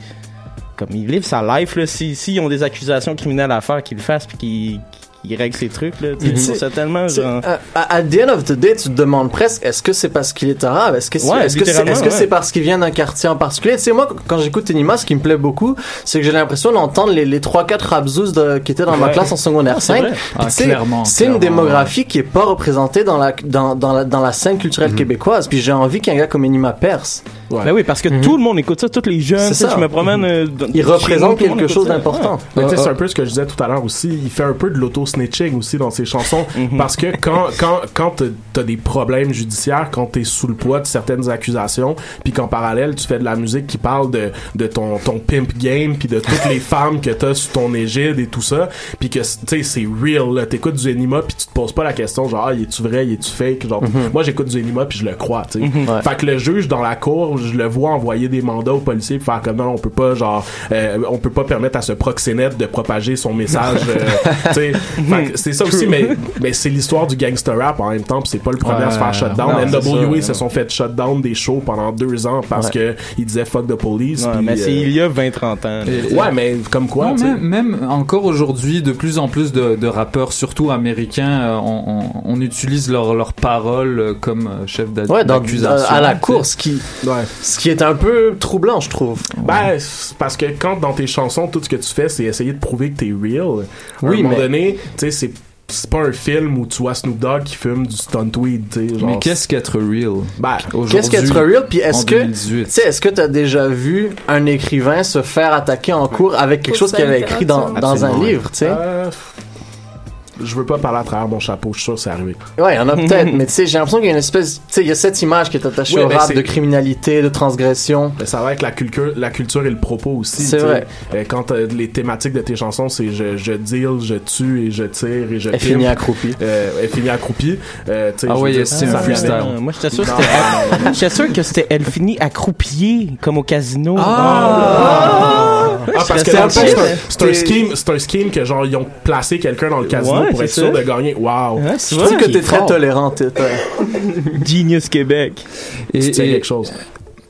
comme il livre sa life là, si ont des accusations criminelles à faire, qu'il le fasse puis qu'il qu'il règle ses trucs là. Tu sais, Mhm. tellement genre. à- à- at the end of the day, tu te demandes presque, est-ce que c'est parce qu'il est arabe? Est-ce que c'est Ouais, est-ce que c'est ouais. c'est parce qu'il vient d'un quartier en particulier? Tu sais, moi, quand j'écoute Enima, ce qui me plaît beaucoup, c'est que j'ai l'impression d'entendre les, les 3-4 rapzous de, qui étaient dans ma classe en secondaire Ah, c'est 5. vrai. Puis, Ah, clairement, C'est une démographie qui est pas représentée dans la, dans, dans la, dans la scène culturelle Mhm. québécoise. Puis j'ai envie qu'un gars comme Enima perce. Ouais. Ben oui, parce que tout le monde écoute ça, tous les jeunes. C'est ça. Je me promène. euh, dans- Il chez nous, représente tout le monde quelque chose d'important. Mais tu sais, Euh, c'est un peu ce que je disais tout à l'heure aussi. Il fait un peu de l'auto-snitching aussi dans ses chansons. Mhm. Parce que quand, quand, quand t'as- des problèmes judiciaires, quand t'es sous le poids de certaines accusations, puis qu'en parallèle, tu fais de la musique qui parle de, de ton, ton pimp game, puis de toutes les femmes que t'as sous ton égide et tout ça, puis que, tu sais, c'est real, là. T'écoutes du Enima, puis tu te poses pas la question, genre, ah, est-tu vrai, est-tu fake? Genre, moi, j'écoute du Enima, puis je le crois, tu sais. Mhm. Ouais. Fait que le juge dans la cour, je le vois envoyer des mandats aux policiers pour faire comme non, on peut pas genre euh, on peut pas permettre à ce proxénète de propager son message. euh, [LAUGHS] tu sais. Que c'est ça aussi, mais mais c'est l'histoire du gangster rap en même temps. puis c'est pas le premier à se faire shutdown. NWA se sont fait shutdown des shows pendant deux ans parce que ils disaient fuck the police. Mais c'est euh, il y a 20-30 ans. ouais, mais comme quoi, même, même encore aujourd'hui, de plus en plus de, de rappeurs, surtout américains, euh, on, on- on utilise leurs leurs paroles euh, comme chef d'accusation. à la course, qui, Ouais. ce qui est un peu troublant, je trouve. Ben, parce que quand dans tes chansons, tout ce que tu fais, c'est essayer de prouver que t'es real. À Oui, un moment mais- donné, tu sais, c'est c'est pas un film où tu vois Snoop Dogg qui fume du stunt weed, tu sais. genre, Mais qu'est-ce qu'être real? Ben, Qu'est-ce qu'être aujourd'hui, real? Puis est-ce que, tu 2018? sais, est-ce que t'as déjà vu un écrivain se faire attaquer en cours avec quelque chose qu'il avait écrit dans, dans un livre, tu sais? euh, je veux pas parler à travers mon chapeau, je suis sûr que c'est arrivé. Ouais, il y en a peut-être, mais tu sais, j'ai l'impression qu'il y a une espèce, tu sais, il y a cette image qui est attachée au mais rap de criminalité, de transgression. Mais ça va avec la culture, la culture et le propos aussi. C'est vrai. Euh, quand euh, les thématiques de tes chansons, c'est je, je deal, je tue et je tire et je Elle finit accroupie. Euh, elle finit accroupie. Euh, Ah dire, c'est un freestyle. Moi, j'étais sûr que c'était. J'étais sûr que c'était. Elle finit accroupillée, comme au casino. Ah, parce que C'est un scheme, c'est un scheme que genre ils ont placé quelqu'un dans le casino Ouais, pour être sûr ça. de gagner. Wow. Ouais, tu Je trouve que t'es très tolérant, [LAUGHS] Genius Québec. Et, Tu tiens et- quelque chose.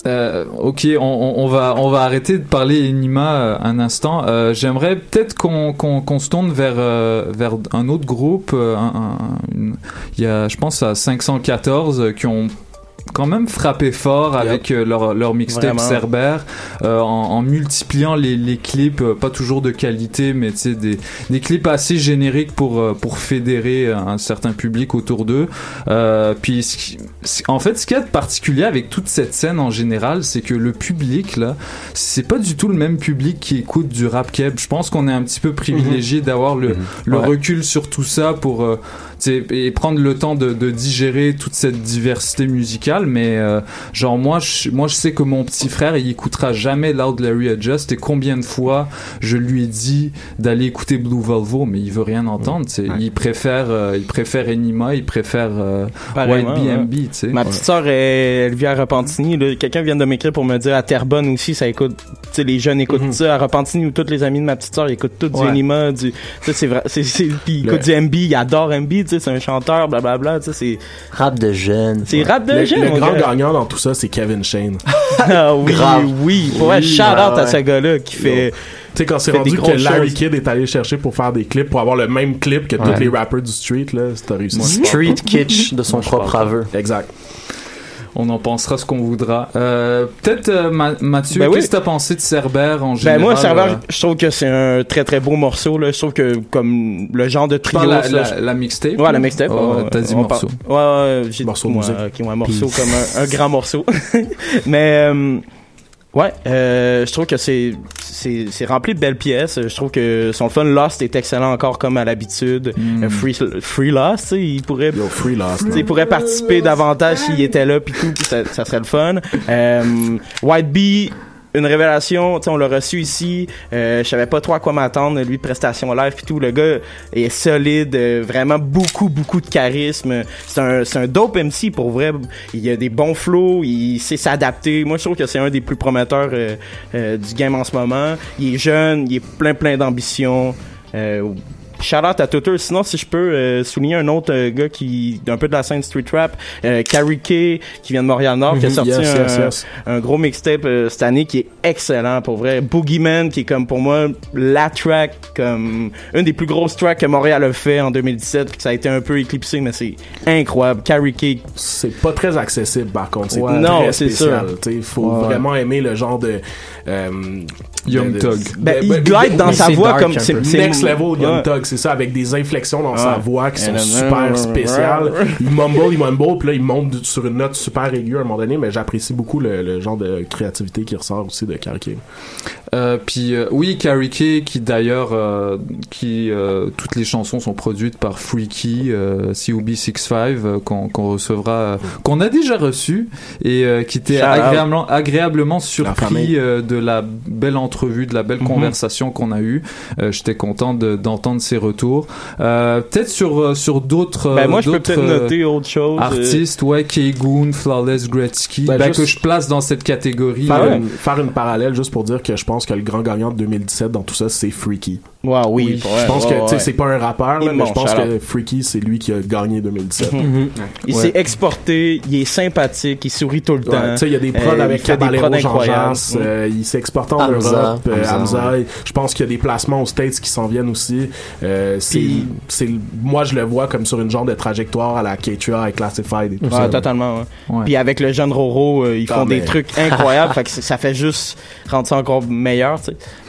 Euh, ok, on, va on va arrêter de parler Enima euh, un instant. Euh, J'aimerais peut-être qu'on qu'on qu'on se tourne vers euh, vers un autre groupe. euh, un- un- une- Il y a, je pense, à 514 euh, qui ont quand même frappé fort avec euh, leur, leur mixtape. Cerbère euh, en, en multipliant les, les clips euh, pas toujours de qualité mais tu sais des, des clips assez génériques pour pour fédérer un certain public autour d'eux. Euh, puis ce qui- en fait ce qu'il y a de particulier avec toute cette scène en général c'est que le public là c'est pas du tout le même public qui écoute du rap keb. Je pense qu'on est un petit peu privilégié d'avoir le, le Ouais. recul sur tout ça pour euh, et prendre le temps de, de digérer toute cette diversité musicale mais euh, genre moi je, moi je sais que mon petit frère il écoutera jamais Loud Larry Adjust et combien de fois je lui ai dit d'aller écouter Blue Volvo mais il veut rien entendre il préfère euh, il préfère Enima il préfère euh, White sais Ma petite sœur, elle, elle vit à Repentigny. là. Quelqu'un vient de m'écrire pour me dire à Terrebonne aussi, ça écoute. Les jeunes écoutent ça. À Repentigny, où tous les amis de ma petite sœur, ils écoutent tout du Ouais. Enima, du. C'est vrai. C'est, c'est, puis ils Le- écoutent du MB, ils adorent MB, sais, c'est un chanteur, blablabla. Tu sais, c'est, Rap de jeunes. c'est rap de Le, jeunes. le grand gars. gagnant dans tout ça, c'est Kevin Shane. [LAUGHS] Ah oui, Grave. oui. Pour Oui, shout out ouais, à ouais. ce gars-là qui fait. Tu sais, quand c'est rendu que Larry choses. Kidd est allé chercher pour faire des clips, pour avoir le même clip que Ouais. tous les rappers du street, là, c'est t'as réussi. Street kitsch de son propre aveu. Exact. On en pensera ce qu'on voudra euh, peut-être euh, Ma- Mathieu Ben qu'est-ce que t'as pensé de Cerbère en Ben général moi, Serveur, euh, je trouve que c'est un très très beau morceau, là. Je trouve que, comme le genre de trio. la, la, la mixtape Ouais, la mixtape. Oh, ouais, t'as dit morceau parle- Ouais, ouais, j'ai Morceau de ouais, musique. ok, ouais, un morceau comme un, un grand morceau. [LAUGHS] Mais euh, ouais, euh, je trouve que c'est c'est c'est rempli de belles pièces. Je trouve que son fun Lost est excellent encore comme à l'habitude. Mm. Free Free Lost, il pourrait Yo, free lost. tu sais, il pourrait participer davantage s'il était là puis tout, puis ça, ça serait le fun. Euh, White Bee une révélation. On l'a reçu ici. Euh, je savais pas trop à quoi m'attendre. Lui, prestation live puis tout. Le gars est solide, euh, vraiment beaucoup, beaucoup de charisme. C'est un, c'est un dope MC pour vrai. Il a des bons flows, il sait s'adapter. Moi, je trouve que c'est un des plus prometteurs euh, euh, du game en ce moment. Il est jeune, il est plein, plein d'ambition. Euh, Shout out à Tutter. Sinon, si je peux euh, souligner un autre euh, gars qui un peu de la scène street rap, euh, Carrie K, qui vient de Montréal-Nord, qui a Mhm, sorti yes, un, yes, yes. un gros mixtape euh, cette année qui est excellent pour vrai. Boogeyman, qui est comme pour moi la track, comme une des plus grosses tracks que Montréal a fait en 2017, puis que ça a été un peu éclipsé, mais c'est incroyable. Carrie K, c'est pas très accessible par contre c'est Ouais. Non, c'est spécial sûr. il faut Ouais, vraiment aimer le genre de euh, Young Thug. Ben, il de- glide dans sa voix comme c'est- next level Young. Thug c'est ça avec des inflexions dans sa voix qui sont super spéciales. Il mumble il mumble puis là il monte sur une note super aiguë à un moment donné mais j'apprécie beaucoup le, genre de créativité qui ressort aussi de Carrick Euh, puis euh, oui, Carrie qui d'ailleurs, euh, qui toutes les chansons sont produites par Freaky, euh, COB65, euh, qu'on qu'on recevra, qu'on a déjà reçu et qui était agréablement, agréablement surpris de la belle entrevue, de la belle Mhm. conversation qu'on a eue. Euh, J'étais content de- d'entendre ses retours. Euh, peut-être sur euh, sur d'autres. Ben moi, je peux peut-être noter autre chose. Artistes, ouais, Kegoon, Flawless Gretzky, Ben, ben, juste- que je place dans cette catégorie. faire, euh, une, faire une parallèle juste pour dire que je pense que le grand gagnant de 2017 dans tout ça c'est Freaky Ouais, oui, je pense ouais, que ouais. c'est pas un rappeur là, mais je pense que Freaky c'est lui qui a gagné 2017 Mhm. Il Ouais. s'est exporté, il est sympathique, il sourit tout le Ouais, temps. tu sais, il y a des prods Euh, il avec Caballero, prods Jean incroyables. Jass, euh, il s'est exporté en Hamza. Europe, euh, Hamza. Je pense qu'il y a des placements aux States qui s'en viennent aussi. Euh, c'est, moi, je le vois comme sur une genre de trajectoire à la K3 et Classified et tout Ouais, ça. totalement. ouais. Ouais. Puis avec le jeune Roro, euh, ils Ah, font des mais- trucs [LAUGHS] incroyables, fait que c'est- ça fait juste rendre ça encore meilleur.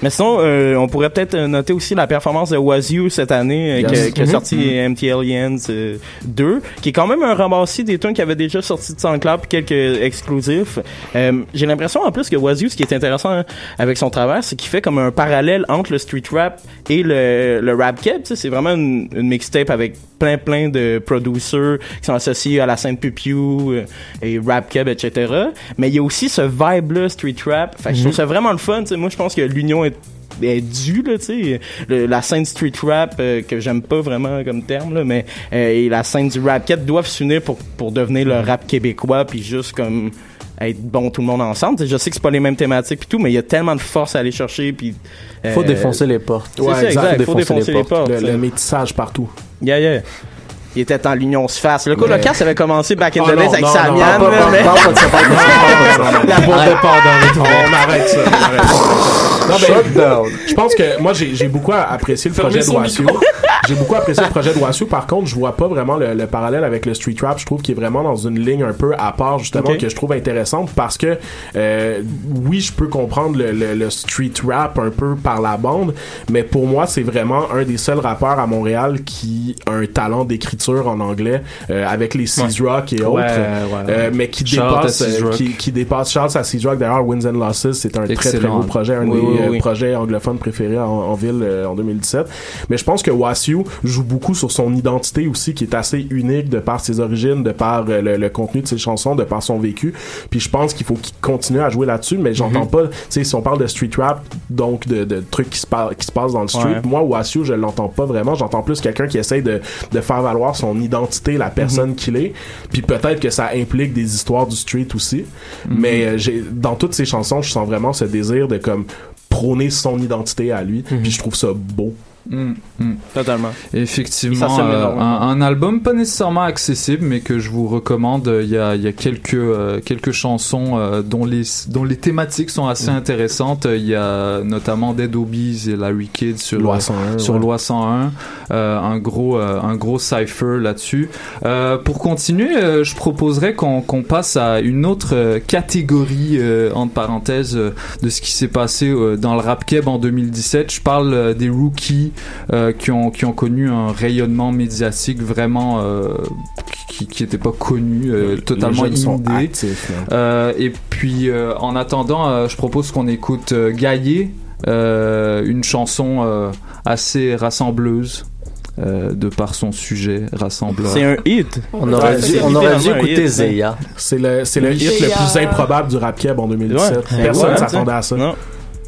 Mais sinon, euh, on pourrait peut-être euh, noter aussi la performance de Was You cette année, euh, qui, a- a Mhm. sorti MT Aliens euh, 2, qui est quand même un ramassé des tunes qui avaient déjà sorti de SoundCloud, puis quelques exclusifs. Euh, J'ai l'impression en plus que Was You, ce qui est intéressant hein, avec son travail, c'est qu'il fait comme un parallèle entre le street rap et le, le rap cap. C'est vraiment une, une mixtape avec plein plein de producers qui sont associés à la scène Pupiu euh, et rap cap, etc. Mais il y a aussi ce vibe là street rap. Fait que je trouve ça vraiment le fun. Moi, je pense que l'union est est due là tu sais Le- la scène street rap euh, que j'aime pas vraiment comme terme là mais euh, et la scène du rap cap doivent s'unir pour pour devenir le rap québécois puis juste comme être bon tout le monde ensemble Tu sais, je sais que c'est pas les mêmes thématiques puis tout mais il y a tellement de force à aller chercher puis Faut euh, défoncer les portes. c'est ça, exact. Faut défoncer les portes. Le, tu sais. le métissage partout. Yeah, yeah. Il était en l'union se fasse. Le coup, Mais- le casse avait commencé back in Oh the days avec non, Samian. non, là, parle pas, mais- parle pas de ça, parle pas de ça, parle pas de ça. La boîte de Pandore. On arrête ça. Non, ben, je pense que moi j'ai j'ai beaucoup apprécié le projet de Wasu. [LAUGHS] J'ai beaucoup apprécié le projet de Wasu. Par contre, je vois pas vraiment le, le parallèle avec le street rap. Je trouve qu'il est vraiment dans une ligne un peu à part justement que je trouve intéressante parce que euh, oui, je peux comprendre le, le- le street rap un peu par la bande, mais pour moi c'est vraiment un des seuls rappeurs à Montréal qui a un talent d'écriture en anglais euh, avec les Seas Rock et autres, Ouais, ouais, euh, mais qui dépasse, Seas Rock. qui, qui dépasse Charles à Seas Rock. D'ailleurs, Wins and Losses, c'est un très très beau projet, un Oui, des oui, euh, oui. projets anglophones préférés en, en ville euh, en 2017. Mais je pense que Joue beaucoup sur son identité aussi, qui est assez unique de par ses origines, de par euh, le, le contenu de ses chansons, de par son vécu. Puis je pense qu'il faut qu'il continue à jouer là-dessus, mais j'entends pas, tu sais, si on parle de street rap, donc de, de trucs qui se, par- qui se passent dans le street, Ouais. moi, Wasiu, je l'entends pas vraiment. J'entends plus quelqu'un qui essaye de, de faire valoir son identité, la personne qu'il est. Puis peut-être que ça implique des histoires du street aussi. Mais euh, j'ai dans toutes ces chansons, je sens vraiment ce désir de comme prôner son identité à lui. Puis je trouve ça beau. Mm, mm. Totalement. Effectivement, euh, un, un album pas nécessairement accessible, mais que je vous recommande. Il y a, il y a quelques euh, quelques chansons euh, dont les dont les thématiques sont assez Mm. intéressantes. Il y a notamment Dead Obies et Larry Kidd sur Loi 101, sur ouais. Loi 101, euh, un gros un gros cipher là-dessus. Pour continuer, je proposerais qu'on passe à une autre catégorie entre parenthèses de ce qui s'est passé dans le rap keb en 2017. Je parle des rookies euh, qui ont qui ont connu un rayonnement médiatique vraiment euh, qui qui était pas connu, euh, totalement inondé. Euh, et puis euh, en attendant, euh, je propose qu'on écoute euh, Gaillé, euh, une chanson euh, assez rassembleuse. euh, de par son sujet rassembleur. C'est un hit. On aurait dû, on aurait dû écouter hit, Zeya. C'est le, c'est le hit le plus improbable du rap keb en 2017. Ouais. Personne Ouais, s'attendait à ça. Non.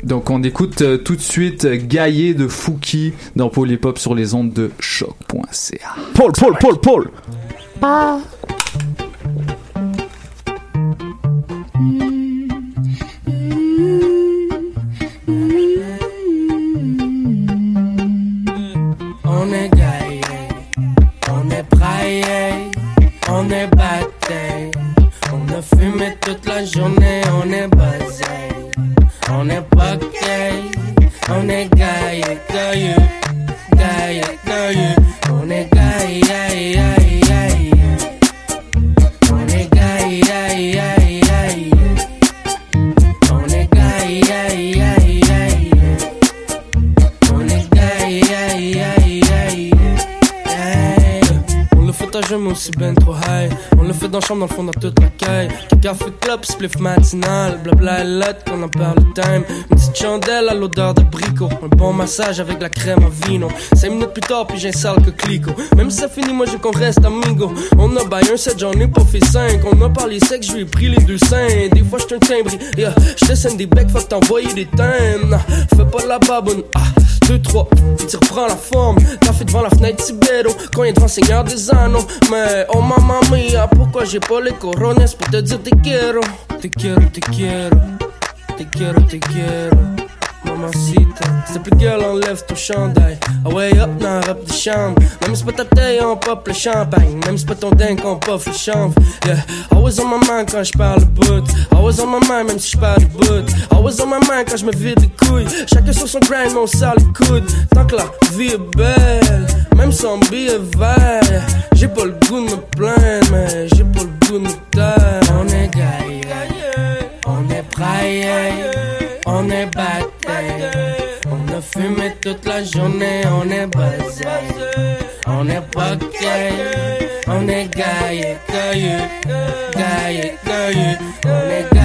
Donc on écoute euh, tout de suite euh, Gaillé de Fouki dans Polypop sur les ondes de choc.ca. Paul, Paul, Paul, Paul. On Mais aussi ben trop high. On le fait dans la chambre, dans le fond, dans toute la caille. Café club, spliff matinal. Blabla lettre, qu'on en parle le time. Une petite chandelle à l'odeur d'abricot. Un bon massage avec la crème à vino. Cinq minutes plus tard, puis j'ai un sale que clico. Même si ça finit, moi je qu'on reste amigo. On a baillé un set, j'en ai pas fait cinq. On a parlé sexe, je lui ai pris les deux seins. Des fois, j'suis un timbre. Yeah. Je te des becs, faut t'envoyer des thèmes. Fais pas la baboune. Ah. 2, 3, puis tu reprends la forme. T'as fait devant la fenêtre Tibero, quand il est devant Seigneur des Anneaux. Mais oh maman mia, pourquoi j'ai pas les corones pour te dire te quiero? Te quiero, te quiero, te quiero, te quiero. Mamacita, plaît, girl, enlève ton chandail. Ah ouais, hop, dans de chambre. Même c'est pas ta taille, on pop le champagne. Même c'est pas ton dingue, on puff le chanvre. Yeah, I was on my mind quand je parle was on my mind, même si je parle was on my mind quand je me vide les couilles. Chacun sur son grind, on sort les coudes. Tant que la vie est belle, même sans billet vert. J'ai pas le goût de me plaindre, mais j'ai pas le goût de me taire. On est gaillé, on est braillé, on est batté. Fumé toute la journée, on est basé. On est pas on est gaillé, gaillé, gaillé, gaillé. On est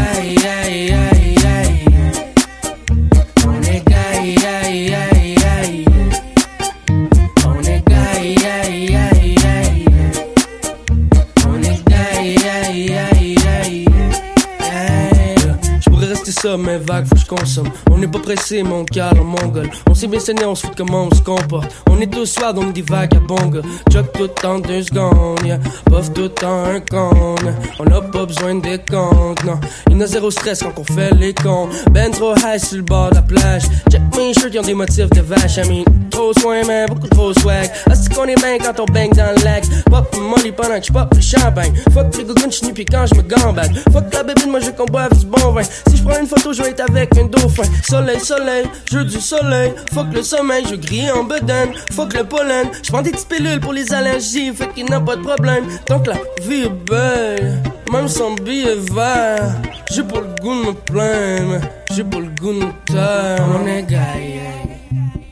mais vague, faut que je consomme. On n'est pas pressé, mon calme en mongol. On s'est bien saigné, on se fout comment on se comporte. On est tous soirs, on est des bonga. Jog tout en deux secondes, yeah. Puff tout en un con. On n'a pas besoin de comptes, non. Il a zéro stress quand on fait les cons. Ben trop high sur le bord de la plage. Check mes shirts, y'ont des motifs de vache. I mean, trop soin, mais beaucoup trop swag. Est-ce qu'on est bien quand on bang dans le lac? Pop money pendant que je pop le champagne. Fuck les gougounes, j'suis puis quand je me gambade. Fuck la bébé, moi je qu'on boive du bon vin. Si je prends une je vais être avec un dauphin. Soleil, soleil, jeu du soleil. Fuck le sommeil, je grille en bedaine. Fuck le pollen, je prends des petites pilules pour les allergies. Fait qu'il n'y a pas de problème. Tant que la vie est belle, même sans billet vert. J'ai pas le goût de me plaindre, j'ai pas le goût de taire. On est gaillé,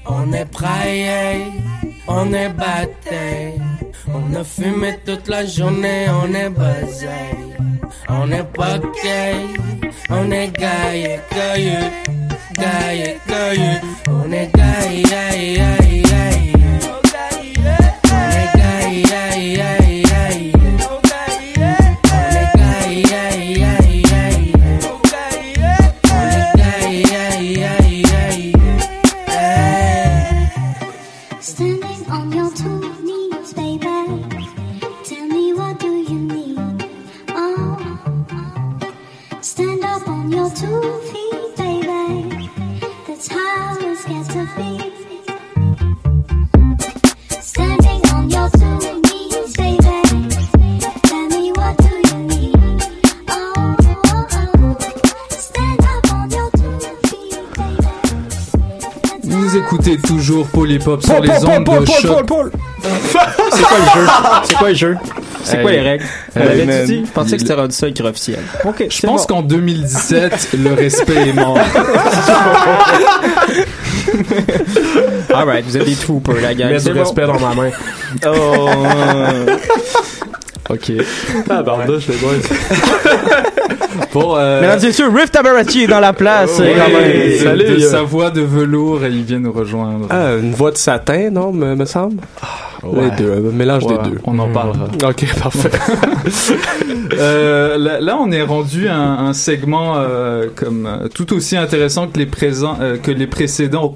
on est braillé, on est batté. On a fumé toute la journée, on est basé. On est pas gay, on est gaillé, gaillé, gaillé, gaillé. On est gaillé, gaillé, gaillé, Polypop sur les ondes de choc. C'est quoi le jeu? C'est quoi le jeu? C'est quoi les règles? Dit? Je pensais que c'était rendu ça officiel. Ok, Je pense qu'en 2017, le respect est mort. [LAUGHS] Alright, vous êtes des troopers, la gang. Mets du respect dans ma main. Oh. [LAUGHS] Ok. Ah, bordage, les boys. Bon, euh, Mesdames et messieurs, Riff Tabarachi est dans la place. Ouais, euh, quand même. ouais. Salut, de euh, sa voix de velours et il vient nous rejoindre. ah, une voix de satin, non, me, me semble? Les deux, un mélange Ouais, des deux. On en parlera. Ok, parfait. [LAUGHS] Euh, là, là, on est rendu à un, un segment euh, comme euh, tout aussi intéressant que les présents, euh, que les précédents.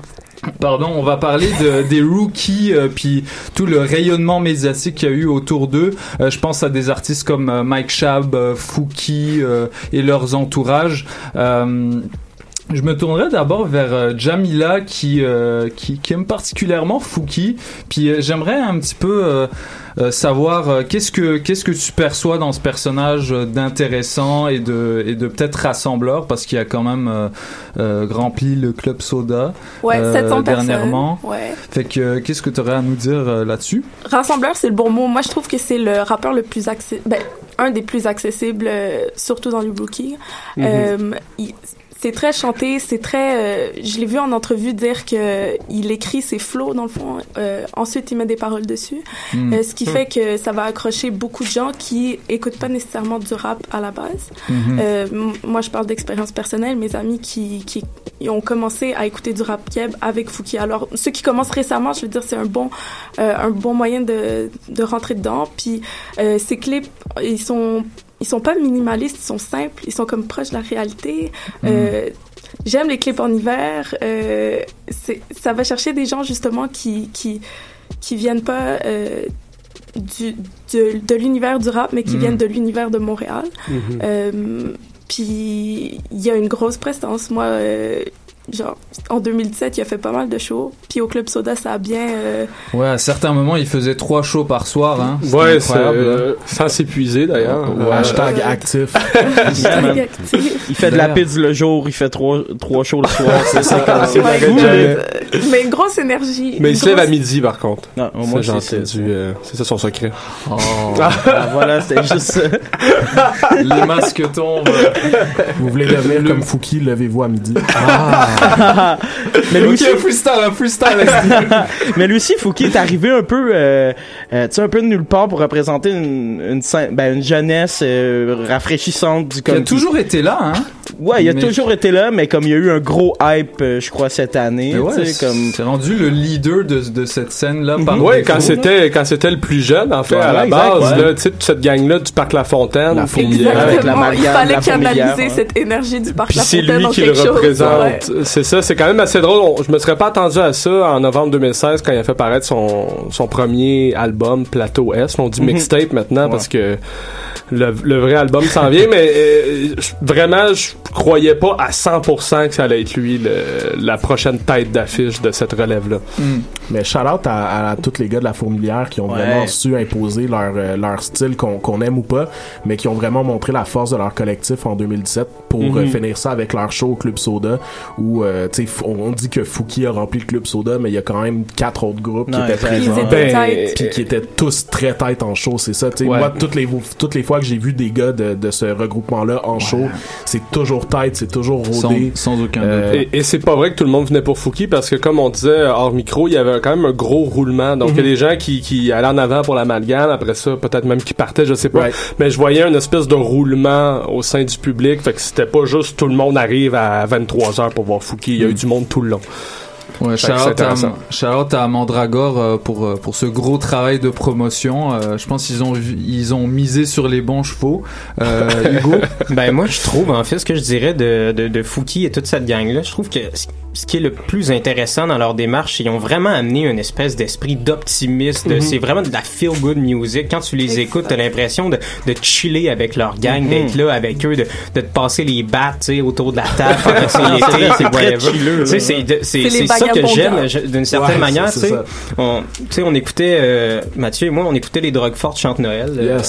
Pardon, on va parler de, des rookies euh, puis tout le rayonnement médiatique qu'il y a eu autour d'eux. Euh, je pense à des artistes comme euh, Mike Shab, euh, Fouki et leurs entourages. Je me tournerai d'abord vers euh, Jamila qui, euh, qui qui aime particulièrement Fouki. Puis euh, j'aimerais un petit peu euh, euh, savoir euh, qu'est-ce que qu'est-ce que tu perçois dans ce personnage euh, d'intéressant et de et de peut-être rassembleur? Parce qu'il a quand même euh, euh, rempli le club soda Ouais, euh, 700 dernièrement. personnes. Ouais. Fait que euh, qu'est-ce que tu aurais à nous dire euh, là-dessus? Rassembleur, c'est le bon mot. Moi, je trouve que c'est le rappeur le plus accessible, ben, un des plus accessibles, euh, surtout dans le rookie. Mhm. Euh, il- c'est très chanté, c'est très. euh, je l'ai vu en entrevue dire que il écrit ses flows dans le fond. euh, ensuite, il met des paroles dessus, Hmm. Euh, ce qui fait que ça va accrocher beaucoup de gens qui écoutent pas nécessairement du rap à la base. Mhm. Euh, m- moi, je parle d'expérience personnelle. Mes amis qui, qui ont commencé à écouter du rap keb avec Fouki. Alors, ceux qui commencent récemment, je veux dire, c'est un bon, euh, un bon moyen de, de rentrer dedans. Puis, euh, ces clips, ils sont, ils sont pas minimalistes, ils sont simples, ils sont comme proches de la réalité. Euh, J'aime les clips en hiver. Euh, ça va chercher des gens justement qui, qui, qui viennent pas euh, du, de, de l'univers du rap, mais qui Mhm. viennent de l'univers de Montréal. Mhm. Euh, puis il y a une grosse prestance. Moi, genre, en 2017, il a fait pas mal de shows. Puis au Club Soda, ça a bien... euh, Ouais, à certains moments, il faisait trois shows par soir. Hein. Ouais, c'est incroyable, là. euh, sans s'épuiser d'ailleurs. Ouais. Euh, Hashtag actif. [LAUGHS] Justement. actif. Il fait de la pizza le jour, il fait trois, trois shows le soir. C'est ça, quand c'est Ouais, jamais. Euh, mais une grosse énergie. Mais il se lève à midi par contre. Non, au moins, Ça, j'ai c'est- euh, C'est ça son secret. Oh. [LAUGHS] Ah, voilà, c'était juste ça. Les masques tombent. [LAUGHS] Vous voulez devenir comme Fouki, levez-vous à midi. Mais lui aussi, freestyle, un freestyle. mais lui aussi, Fouki est arrivé un peu, euh, euh, tu sais, un peu de nulle part pour représenter une, une, ben, une jeunesse euh, rafraîchissante du Il a toujours été là, hein. Ouais, il a Mais- toujours été là, mais comme il y a eu un gros hype, euh, je crois cette année, ouais, tu sais, comme c'est rendu le leader de, de cette scène-là. par Ouais, défaut. quand c'était quand c'était le plus jeune en fait Ouais, à la exact, base ouais. là, tu sais toute cette gang là du parc La Fontaine, La avec la Exactement. Il Marianne, fallait la canaliser ouais. cette énergie du parc Puis La c'est Fontaine lui en qui le chose. représente. C'est ça, c'est quand même assez drôle. On- je me serais pas attendu à ça en novembre 2016 quand il a fait paraître son, son premier album Plateau S. On dit Mhm. mixtape maintenant parce que le, le vrai album s'en vient, mais euh, vraiment, je croyais pas à 100% que ça allait être lui le- la prochaine tête d'affiche de cette relève-là. Hmm. Mais shout out à, à tous les gars de la fourmilière qui ont Ouais. vraiment su imposer leur, euh, leur style qu'on qu'on aime ou pas, mais qui ont vraiment montré la force de leur collectif en 2017 pour Mhm. euh, finir ça avec leur show au Club Soda où euh, tu sais on, dit que Fouki a rempli le Club Soda mais il y a quand même quatre autres groupes qui Non, étaient exact. présents. Étaient Ben, puis qui étaient tous très tête en show, c'est ça. tu sais. Ouais. Moi, toutes les, toutes les fois que j'ai vu des gars de, de ce regroupement-là en show, c'est toujours tête, c'est toujours Sans, rodé. sans aucun doute. Euh, Et, et c'est pas vrai que tout le monde venait pour Fouki parce que comme on disait hors micro, il y avait quand même un gros roulement. Donc il y a des gens qui, qui allaient en avant pour l'amalgame, après ça peut-être même qui partaient, je sais pas. Right. Mais je voyais une espèce de roulement au sein du public, fait que c'était pas juste tout le monde arrive à 23 heures pour voir Fouki, il y a eu du monde tout le long. Ouais, shout-out à, à Mandragore euh, pour euh, pour ce gros travail de promotion. Euh, je pense qu'ils ont ils ont misé sur les bons chevaux. Euh, [LAUGHS] Hugo, Ben moi je trouve en fait ce que je dirais de, de, de Fouki et toute cette gang là, je trouve que ce- qui est le plus intéressant dans leur démarche, c'est qu'ils ont vraiment amené une espèce d'esprit d'optimisme, de- c'est vraiment de la feel good music. Quand tu les écoutes, t'as l'impression de, de chiller avec leur gang, d'être là avec eux, de, de te passer les battes, tu sais, autour de la table pendant que c'est l'été, c'est whatever. c'est ça que j'aime d'une certaine Ouais, manière, c'est- tu sais. c'est ça. On, tu sais, on écoutait euh, Mathieu et moi, on écoutait les drogues fortes chante Noël euh,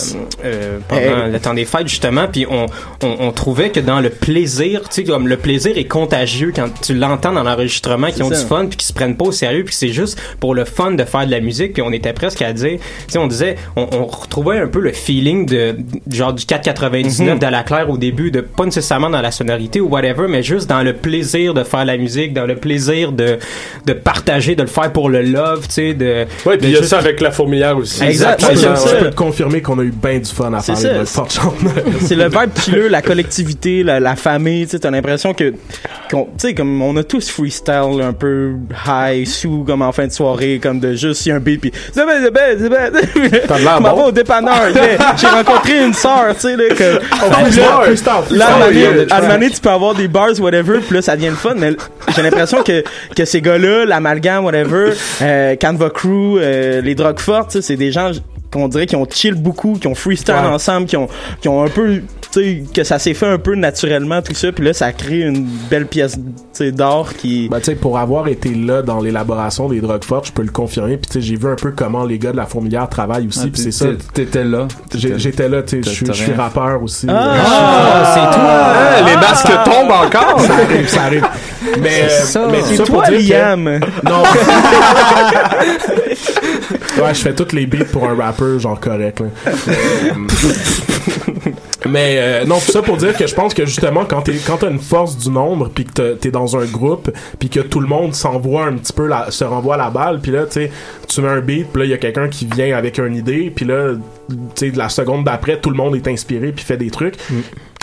euh, pendant Hey. le temps des fêtes justement, puis on, on, on trouvait que dans le plaisir, tu sais, comme le plaisir est contagieux quand tu l'entends dans l'enregistrement, qui ont ça. du fun, puis qui se prennent pas au sérieux, puis c'est juste pour le fun de faire de la musique, puis on était presque à dire, tu sais, on disait, on, on retrouvait un peu le feeling de genre du 499 Mhm. de la Claire au début, de pas nécessairement dans la sonorité ou whatever, mais juste dans le plaisir de faire la musique, dans le plaisir de de partager, de le faire pour le love, tu sais, de. Ouais, puis il y a de ça avec la fourmilière aussi. Exact, ouais, je, j'aime je ça. peux te confirmer qu'on a eu bien du fun à C'est faire ça. Noël. c'est le vibe chilleux, la collectivité, la, la famille, tu sais, t'as l'impression que, qu'on- tu sais, comme on a tous freestyle un peu high, sous, comme en fin de soirée, comme de juste, il y a un beat, pis c'est bien, c'est bien, c'est. T'as l'air [LAUGHS] bon. au dépanneur, yeah. j'ai rencontré une sœur, tu sais, là, que, freestyle, là, à donné, tu peux avoir des bars, whatever, puis là, ça devient le fun, mais j'ai l'impression que, que ces gars-là, l'amalgame, whatever, euh, Canva Crew, euh, les drogues fortes, c'est des gens qu'on dirait qui ont chill beaucoup, qui ont freestyle Ouais. ensemble, qui ont, qui ont un peu, tu sais, que ça s'est fait un peu naturellement, tout ça, puis là, ça crée une belle pièce, d'art qui... Ben, tu sais, pour avoir été là dans l'élaboration des drogues fortes, je peux le confirmer. Puis, tu sais, j'ai vu un peu comment les gars de la fourmilière travaillent aussi. Ah, puis c'est ça. t'é- T'étais là. J'étais là, tu sais, je suis- rappeur aussi. Ah, c'est toi! Ah, les masques tombent encore! Ça arrive, ça arrive. Mais, euh, ça. mais tout C'est ça pour toi, dire que- Liam! Non. ouais, je fais toutes les beats pour un rappeur genre correct. Là. Mais euh, non, tout ça pour dire que je pense que justement quand t'es quand t'as une force du nombre puis que t'es dans un groupe puis que tout le monde s'envoie un petit peu la, se renvoie la balle puis là tu sais tu mets un beat puis là il y a quelqu'un qui vient avec une idée puis là tu sais la seconde d'après tout le monde est inspiré puis fait des trucs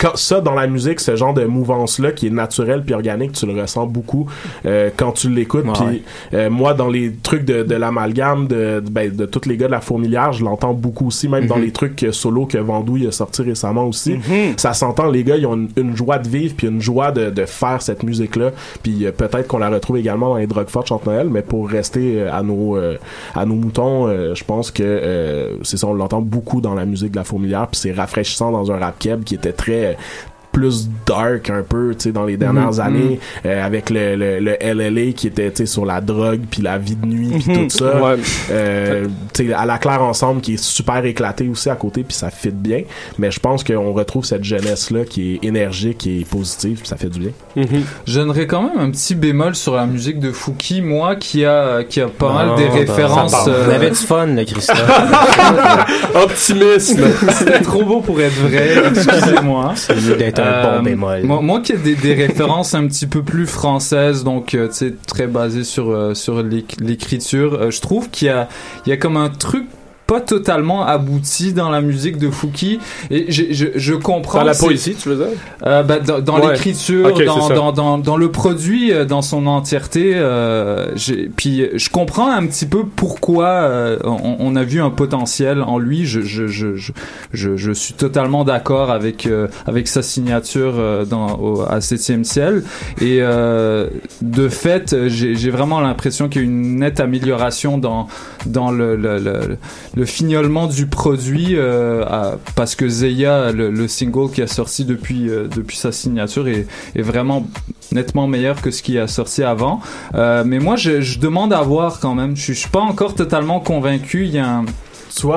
quand ça dans la musique ce genre de mouvance là qui est naturel puis organique tu le ressens beaucoup euh, quand tu l'écoutes. Ouais. euh, moi dans les trucs de, de l'amalgame de, de, ben, de tous les gars de la fourmilière je l'entends beaucoup aussi même dans les trucs solo que Vandouille a sorti récemment aussi. Ça s'entend les gars ils ont une, une joie de vivre puis une joie de, de faire cette musique là puis euh, peut-être qu'on la retrouve également dans les drogues fortes chante Noël mais pour rester euh, à nos euh, à nos moutons euh, je pense que euh, c'est ça on l'entend beaucoup dans la musique de la fourmilière puis c'est rafraîchissant dans un rap keb qui était très euh, plus dark un peu tu sais dans les dernières années euh, avec le, le, le LLA qui était tu sais sur la drogue puis la vie de nuit puis tout ça Ouais. euh, tu sais à la claire ensemble qui est super éclaté aussi à côté puis ça fit bien mais je pense qu'on retrouve cette jeunesse là qui est énergique et positive puis ça fait du bien Mhm. Je donnerais quand même un petit bémol sur la musique de Fouki, moi qui a qui a pas mal Non, des ben, références. ça part. euh, On avait du fun, là, Christophe. [LAUGHS] Optimisme! C'était trop beau pour être vrai. Excusez-moi. C'est un Euh, bon bémol. Moi, moi qui ai des, des références un petit peu plus françaises, donc euh, tu sais très basées sur euh, sur l'éc- l'écriture, euh, je trouve qu'il y a il y a comme un truc pas totalement abouti dans la musique de Fouki et je, je, je comprends Dans la poésie, tu veux dire? euh, bah, dans dans Ouais. l'écriture, dans, dans, dans, dans le produit, euh, dans son entièreté. Euh, puis je comprends un petit peu pourquoi euh, on, on a vu un potentiel en lui. Je, je, je, je, je, suis totalement d'accord avec, euh, avec sa signature euh, dans, au, à 7 ciel. Et euh, de fait, j'ai j'ai vraiment l'impression qu'il y a une nette amélioration dans, dans le, le, le, le fignolement du produit euh, à- parce que Zeya, le, le single qui a sorti depuis, euh, depuis sa signature, est, est vraiment nettement meilleur que ce qui a sorti avant. Euh, mais moi, je, je demande à voir quand même. Je, suis- je suis pas encore totalement convaincu. Il y a, un-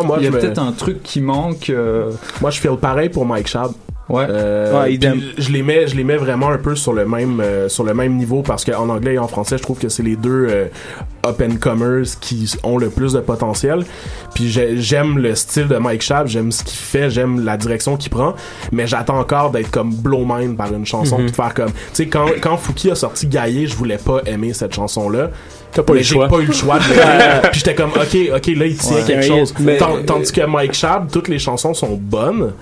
moi il y a je me- peut-être un truc qui manque. moi je fais le pareil pour Mike Shab ouais. Euh, Ouais, idem. puis je les mets je les mets vraiment un peu sur le même euh, sur le même niveau parce qu'en anglais et en français je trouve que c'est les deux euh, up and comers qui ont le plus de potentiel puis j'ai- j'aime le style de Mike Schaap j'aime ce qu'il fait j'aime la direction qu'il prend mais j'attends encore d'être comme blow mind par une chanson puis de faire comme tu sais quand quand Fouki a sorti Gaillé je voulais pas aimer cette chanson là T'as pas eu le pas eu le choix de [LAUGHS] puis j'étais comme ok ok là il tient Ouais. quelque chose Mais- Tant- tandis que Mike Schaap toutes les chansons sont bonnes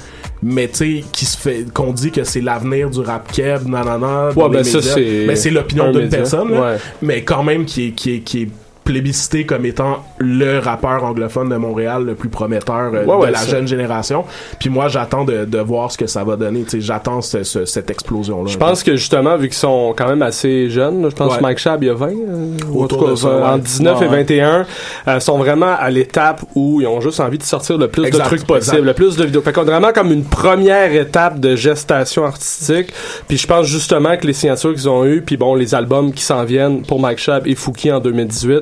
mais tu sais qui se fait qu'on dit que c'est l'avenir du rap keb nanana Ouais, ben ça, c'est mais c'est l'opinion un d'une personne là. Ouais. mais quand même qui est qui est qui est plébiscité comme étant le rappeur anglophone de Montréal le plus prometteur euh, Ouais, ouais, de la ça. jeune génération puis moi j'attends de, de voir ce que ça va donner j'attends ce- ce- cette explosion là Je pense que justement, vu qu'ils sont quand même assez jeunes, je pense Ouais. que Mike Shab, il y a 20, euh, en tout cas, de ça, 20, ouais. entre 19 Ouais, et ouais. 21, euh, sont vraiment à l'étape où ils ont juste envie de sortir le plus Exact, de trucs possible, exact. le plus de vidéos. Fait qu'on vraiment comme une première étape de gestation artistique. Puis je pense justement que les signatures qu'ils ont eues, puis bon, les albums qui s'en viennent pour Mike Shab et Fouki en 2018,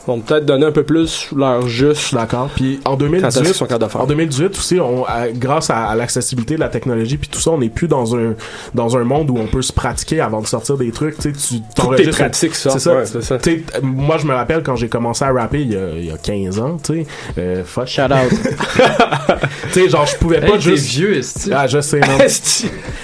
vont peut-être donner un peu plus leur juste. D'accord. Puis en Quand est-ce 2018, qu'ils sont capables de faire? en 2018 aussi, on, à- grâce à, à l'accessibilité de la technologie puis tout ça, on n'est plus dans un dans un monde où on peut se pratiquer avant de sortir des trucs. Tu sais, tu que tes t'enregistres- pratiques C'est ça. ouais, c'est ça. Tu sais, moi, je me rappelle quand j'ai commencé à rapper il y a, il y a 15 ans. Tu sais, euh, fuck. Shout out. [LAUGHS] tu sais, genre, je pouvais pas Hey, t'es juste. vieux, esti. Ah, je sais, non.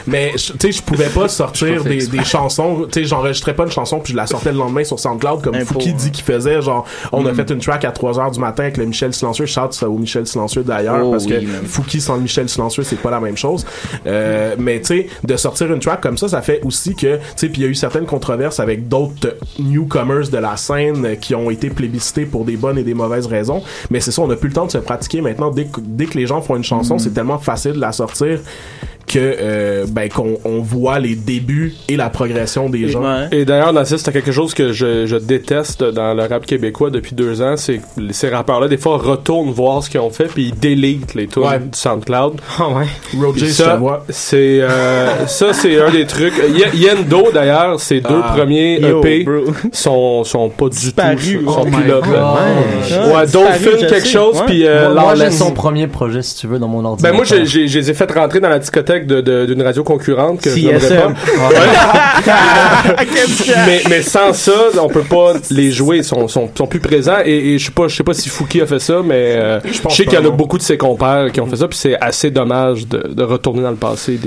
Mais tu sais, je pouvais pas sortir des, des chansons. Tu sais, j'enregistrais pas une chanson puis je la sortais le lendemain sur SoundCloud comme Fouki dit qu'il faisait. Genre, on a Mm. fait une track à 3 heures du matin avec le Michel Silencieux. Shout au Michel Silencieux d'ailleurs Oh parce que. Fouki sans le Michel Silencieux c'est pas la même chose. Euh, mais tu sais, de sortir une track comme ça, ça fait aussi que tu sais, puis il y a eu certaines controverses avec d'autres newcomers de la scène qui ont été plébiscités pour des bonnes et des mauvaises raisons. Mais c'est ça, on a plus le temps de se pratiquer maintenant. Dès que, dès que les gens font une chanson, Mm. c'est tellement facile de la sortir que euh, ben qu'on on voit les débuts et la progression des gens. Ouais. Et d'ailleurs, dans ça, c'est quelque chose que je, je déteste dans le rap québécois depuis deux ans, c'est que ces rappeurs-là, des fois, retournent voir ce qu'ils ont fait, puis ils délitent les tunes Ouais. du SoundCloud. Ah ouais. Puis J, je ça, c'est euh, [LAUGHS] ça, c'est un des trucs. Y- Yendo, d'ailleurs, ses deux Ah. premiers Yo, EP bro. sont sont pas du Disparu. tout, sont Oh plus là. Là. Ouais. Ouais, Dolphin quelque sais. chose, Ouais. puis euh, moi, moi, j'ai son premier projet, si tu veux, dans mon Ben ordinateur. moi, j'ai, j'ai, je les ai fait rentrer dans la discothèque de, de- d'une radio concurrente que CSM. pas. [LAUGHS] mais, mais sans ça, on peut pas les jouer, ils sont, sont, sont plus présents. Et, et je sais pas, je sais pas si Fouki a fait ça, mais euh, je, sais qu'il y en a beaucoup de ses compères qui ont fait ça, puis c'est assez dommage de, de retourner dans le passé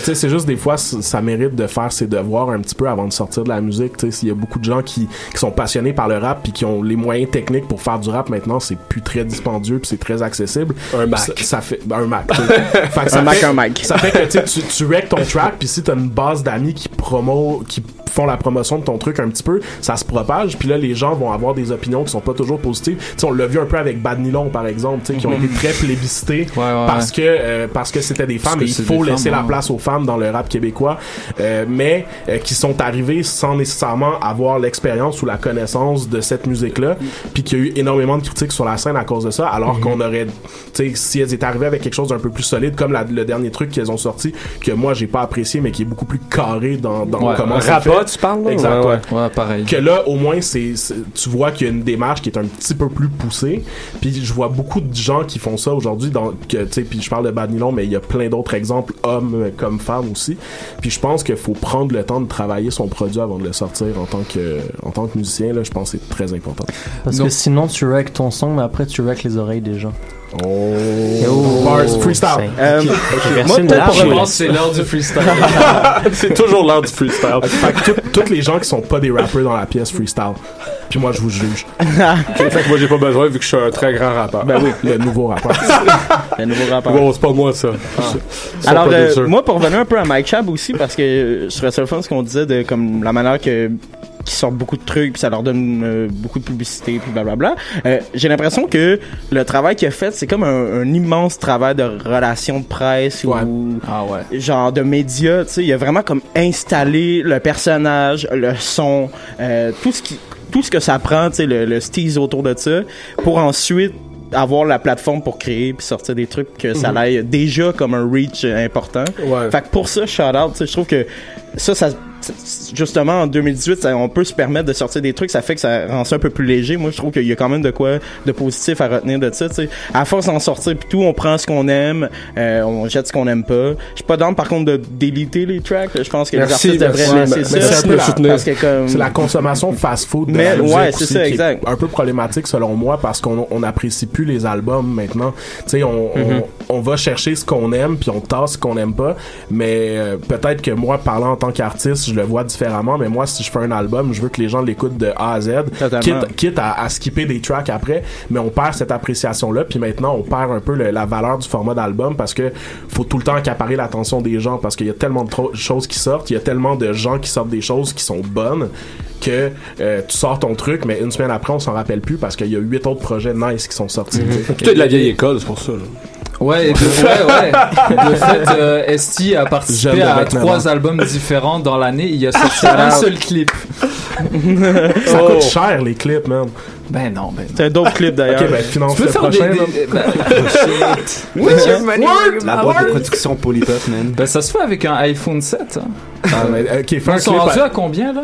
sais, c'est juste des fois, ça mérite de faire ses devoirs un petit peu avant de sortir de la musique. Tu sais, S'il y a beaucoup de gens qui, qui sont passionnés par le rap puis qui ont les moyens techniques pour faire du rap maintenant, c'est plus très dispendieux puis c'est très accessible. Un Mac. Ça, ça fait ben, un Mac. [LAUGHS] Fait que ça Un Mac, fait- un Mac. Ça fait que tu tu, wreck ton track puis si t'as une base d'amis qui promo, qui font la promotion de ton truc un petit peu, ça se propage puis là les gens vont avoir des opinions qui sont pas toujours positives. Tu sais, on l'a vu un peu avec Bad Nylon par exemple, tu sais, qui ont été très plébiscités Ouais, ouais, parce que euh, parce que c'était des femmes et il faut laisser femmes, la place aux femmes dans le rap québécois euh, mais euh, qui sont arrivés sans nécessairement avoir l'expérience ou la connaissance de cette musique là puis qu'il y a eu énormément de critiques sur la scène à cause de ça alors qu'on aurait tu sais si elles étaient arrivées avec quelque chose d'un peu plus solide comme la- le dernier truc qu'elles ont sorti que moi j'ai pas apprécié mais qui est beaucoup plus carré dans, dans Ouais, comment Rapa, fait. tu parles là? Exact, Ouais, ouais. ouais. Ouais, pareil. que là au moins c'est tu vois qu'il y a une démarche qui est un petit peu plus poussée puis je vois beaucoup de gens qui font ça aujourd'hui dans que tu sais puis je parle de Bad Nylon mais il y a plein d'autres exemples hommes comme femmes aussi puis je pense qu'il faut prendre le temps de travailler son produit avant de le sortir en tant que en tant que musicien là je pense que c'est très important Parce que sinon, tu wreck ton son, mais après, tu wreck les oreilles des gens. Oh. Bars, freestyle. Euh, moi, peut-être pour pense c'est l'heure du freestyle. [LAUGHS] c'est toujours l'heure du freestyle. fait que tout- tous les gens qui sont pas des rappers dans la pièce freestyle. Puis moi je vous juge. [LAUGHS] Fait que moi, j'ai pas besoin vu que je suis un très grand rappeur. Ben oui, le nouveau rappeur. [LAUGHS] Le nouveau rappeur. Bon, c'est pas moi ça. Ils Alors, euh, moi, pour revenir un peu à Mike Chab aussi, parce que euh, je serais seul fan ce qu'on disait de comme la manière que qui sortent beaucoup de trucs puis ça leur donne euh, beaucoup de publicité puis blablabla. Euh, j'ai l'impression que le travail qu'il a fait c'est comme un, un immense travail de relations de presse Ouais. ou Ah ouais. genre de médias, tu sais, il a vraiment comme installé le personnage, le son, euh, tout ce qui tout ce que ça prend, tu sais, le, le steeze autour de ça pour ensuite avoir la plateforme pour créer puis sortir des trucs que ça l'aille déjà comme un reach important. Ouais. Fait que pour ça, shout out, tu sais, je trouve que ça, ça, justement, en 2018, ça- on peut se permettre de sortir des trucs, ça fait que ça rend ça un peu plus léger. Moi, je trouve qu'il y a quand même de quoi de positif à retenir de ça, tu sais. À force d'en sortir puis tout, on prend ce qu'on aime, euh, on jette ce qu'on aime pas. Je suis pas dans par contre de déliter les tracks, je pense que Merci, les artistes merci. devraient laisser ça. c'est la- comme... Consommation de Mais, la musique ouais, c'est ça, exact. un peu problématique selon moi parce qu'on on apprécie plus les albums maintenant. Tu sais, on, Mm-hmm. on, on va chercher ce qu'on aime puis on tasse ce qu'on aime pas. Mais euh, peut-être que moi, parlant en tant qu'artiste, je le vois différemment. Mais moi, si je fais un album, je veux que les gens l'écoutent de A à Z, Totalement. quitte, quitte à, à skipper des tracks après. Mais on perd cette appréciation-là. Puis maintenant, on perd un peu le- la valeur du format d'album parce que faut tout le temps accaparer l'attention des gens parce qu'il y a tellement de choses qui sortent, il y a tellement de gens qui sortent des choses qui sont bonnes que euh, tu sors ton truc, mais une semaine après, on s'en rappelle plus parce qu'il y a huit autres projets nice qui sont sortis. est de la vieille école, c'est pour ça. là. Ouais, et de, ouais, ouais. De [LAUGHS] fait, euh, Esti a participé à trois albums différents dans l'année. Il a sorti un seul clip. Ça Oh. coûte cher les clips, man. Ben non, ben non. C'est un d'autres clip d'ailleurs. Ok, ben finance Tu peux le faire prochain. des... des- ben, [LAUGHS] [LAUGHS] where your La boîte de production Polypop, man. ben, ça se fait avec un iPhone 7. hein. Ah, mais, ok, fais Ils un sont rendus à- à combien, là?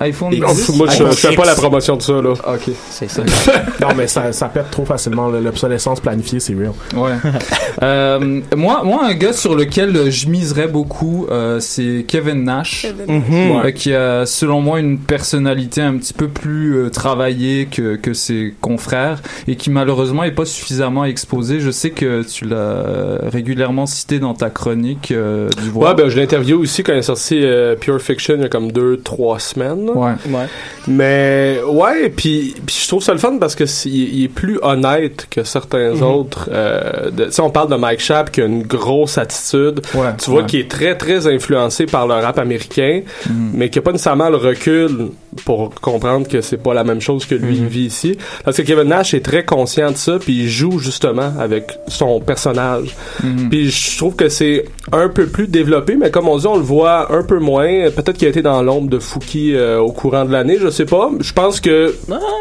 iPhone 10. Moi, je, fais pas X. la promotion de ça, là. Ok. C'est ça. [LAUGHS] non, mais ça, ça pète trop facilement. là. L'obsolescence planifiée, c'est real. Ouais. [LAUGHS] Euh, moi, moi, un gars sur lequel euh, je miserais beaucoup, euh, c'est Kevin Nash, Kevin. Euh, qui a, selon moi, une personnalité un petit peu plus euh, travaillée que, que ses confrères et qui malheureusement est pas suffisamment exposé. Je sais que tu l'as régulièrement cité dans ta chronique euh, du Ouais, Voir. ben, je l'ai interviewé aussi quand il est sorti euh, Pure Fiction il y a comme deux, trois semaines. Ouais. Ouais. Mais ouais, puis, puis je trouve ça le fun parce que c'est- il est plus honnête que certains Mhm. autres. Euh, de- on parle de Mike Schaap qui a une grosse attitude. Ouais. Tu vois ouais. qu'il est très très influencé par le rap américain, Mhm. mais qui a pas nécessairement le recul pour comprendre que c'est pas la même chose que lui Mhm. vit ici. Parce que Kevin Nash est très conscient de ça, puis il joue justement avec son personnage. Mhm. Puis je trouve que c'est un peu plus développé, mais comme on dit, on le voit un peu moins. Peut-être qu'il a été dans l'ombre de Fouki euh, au courant de l'année, je sais pas. Je pense que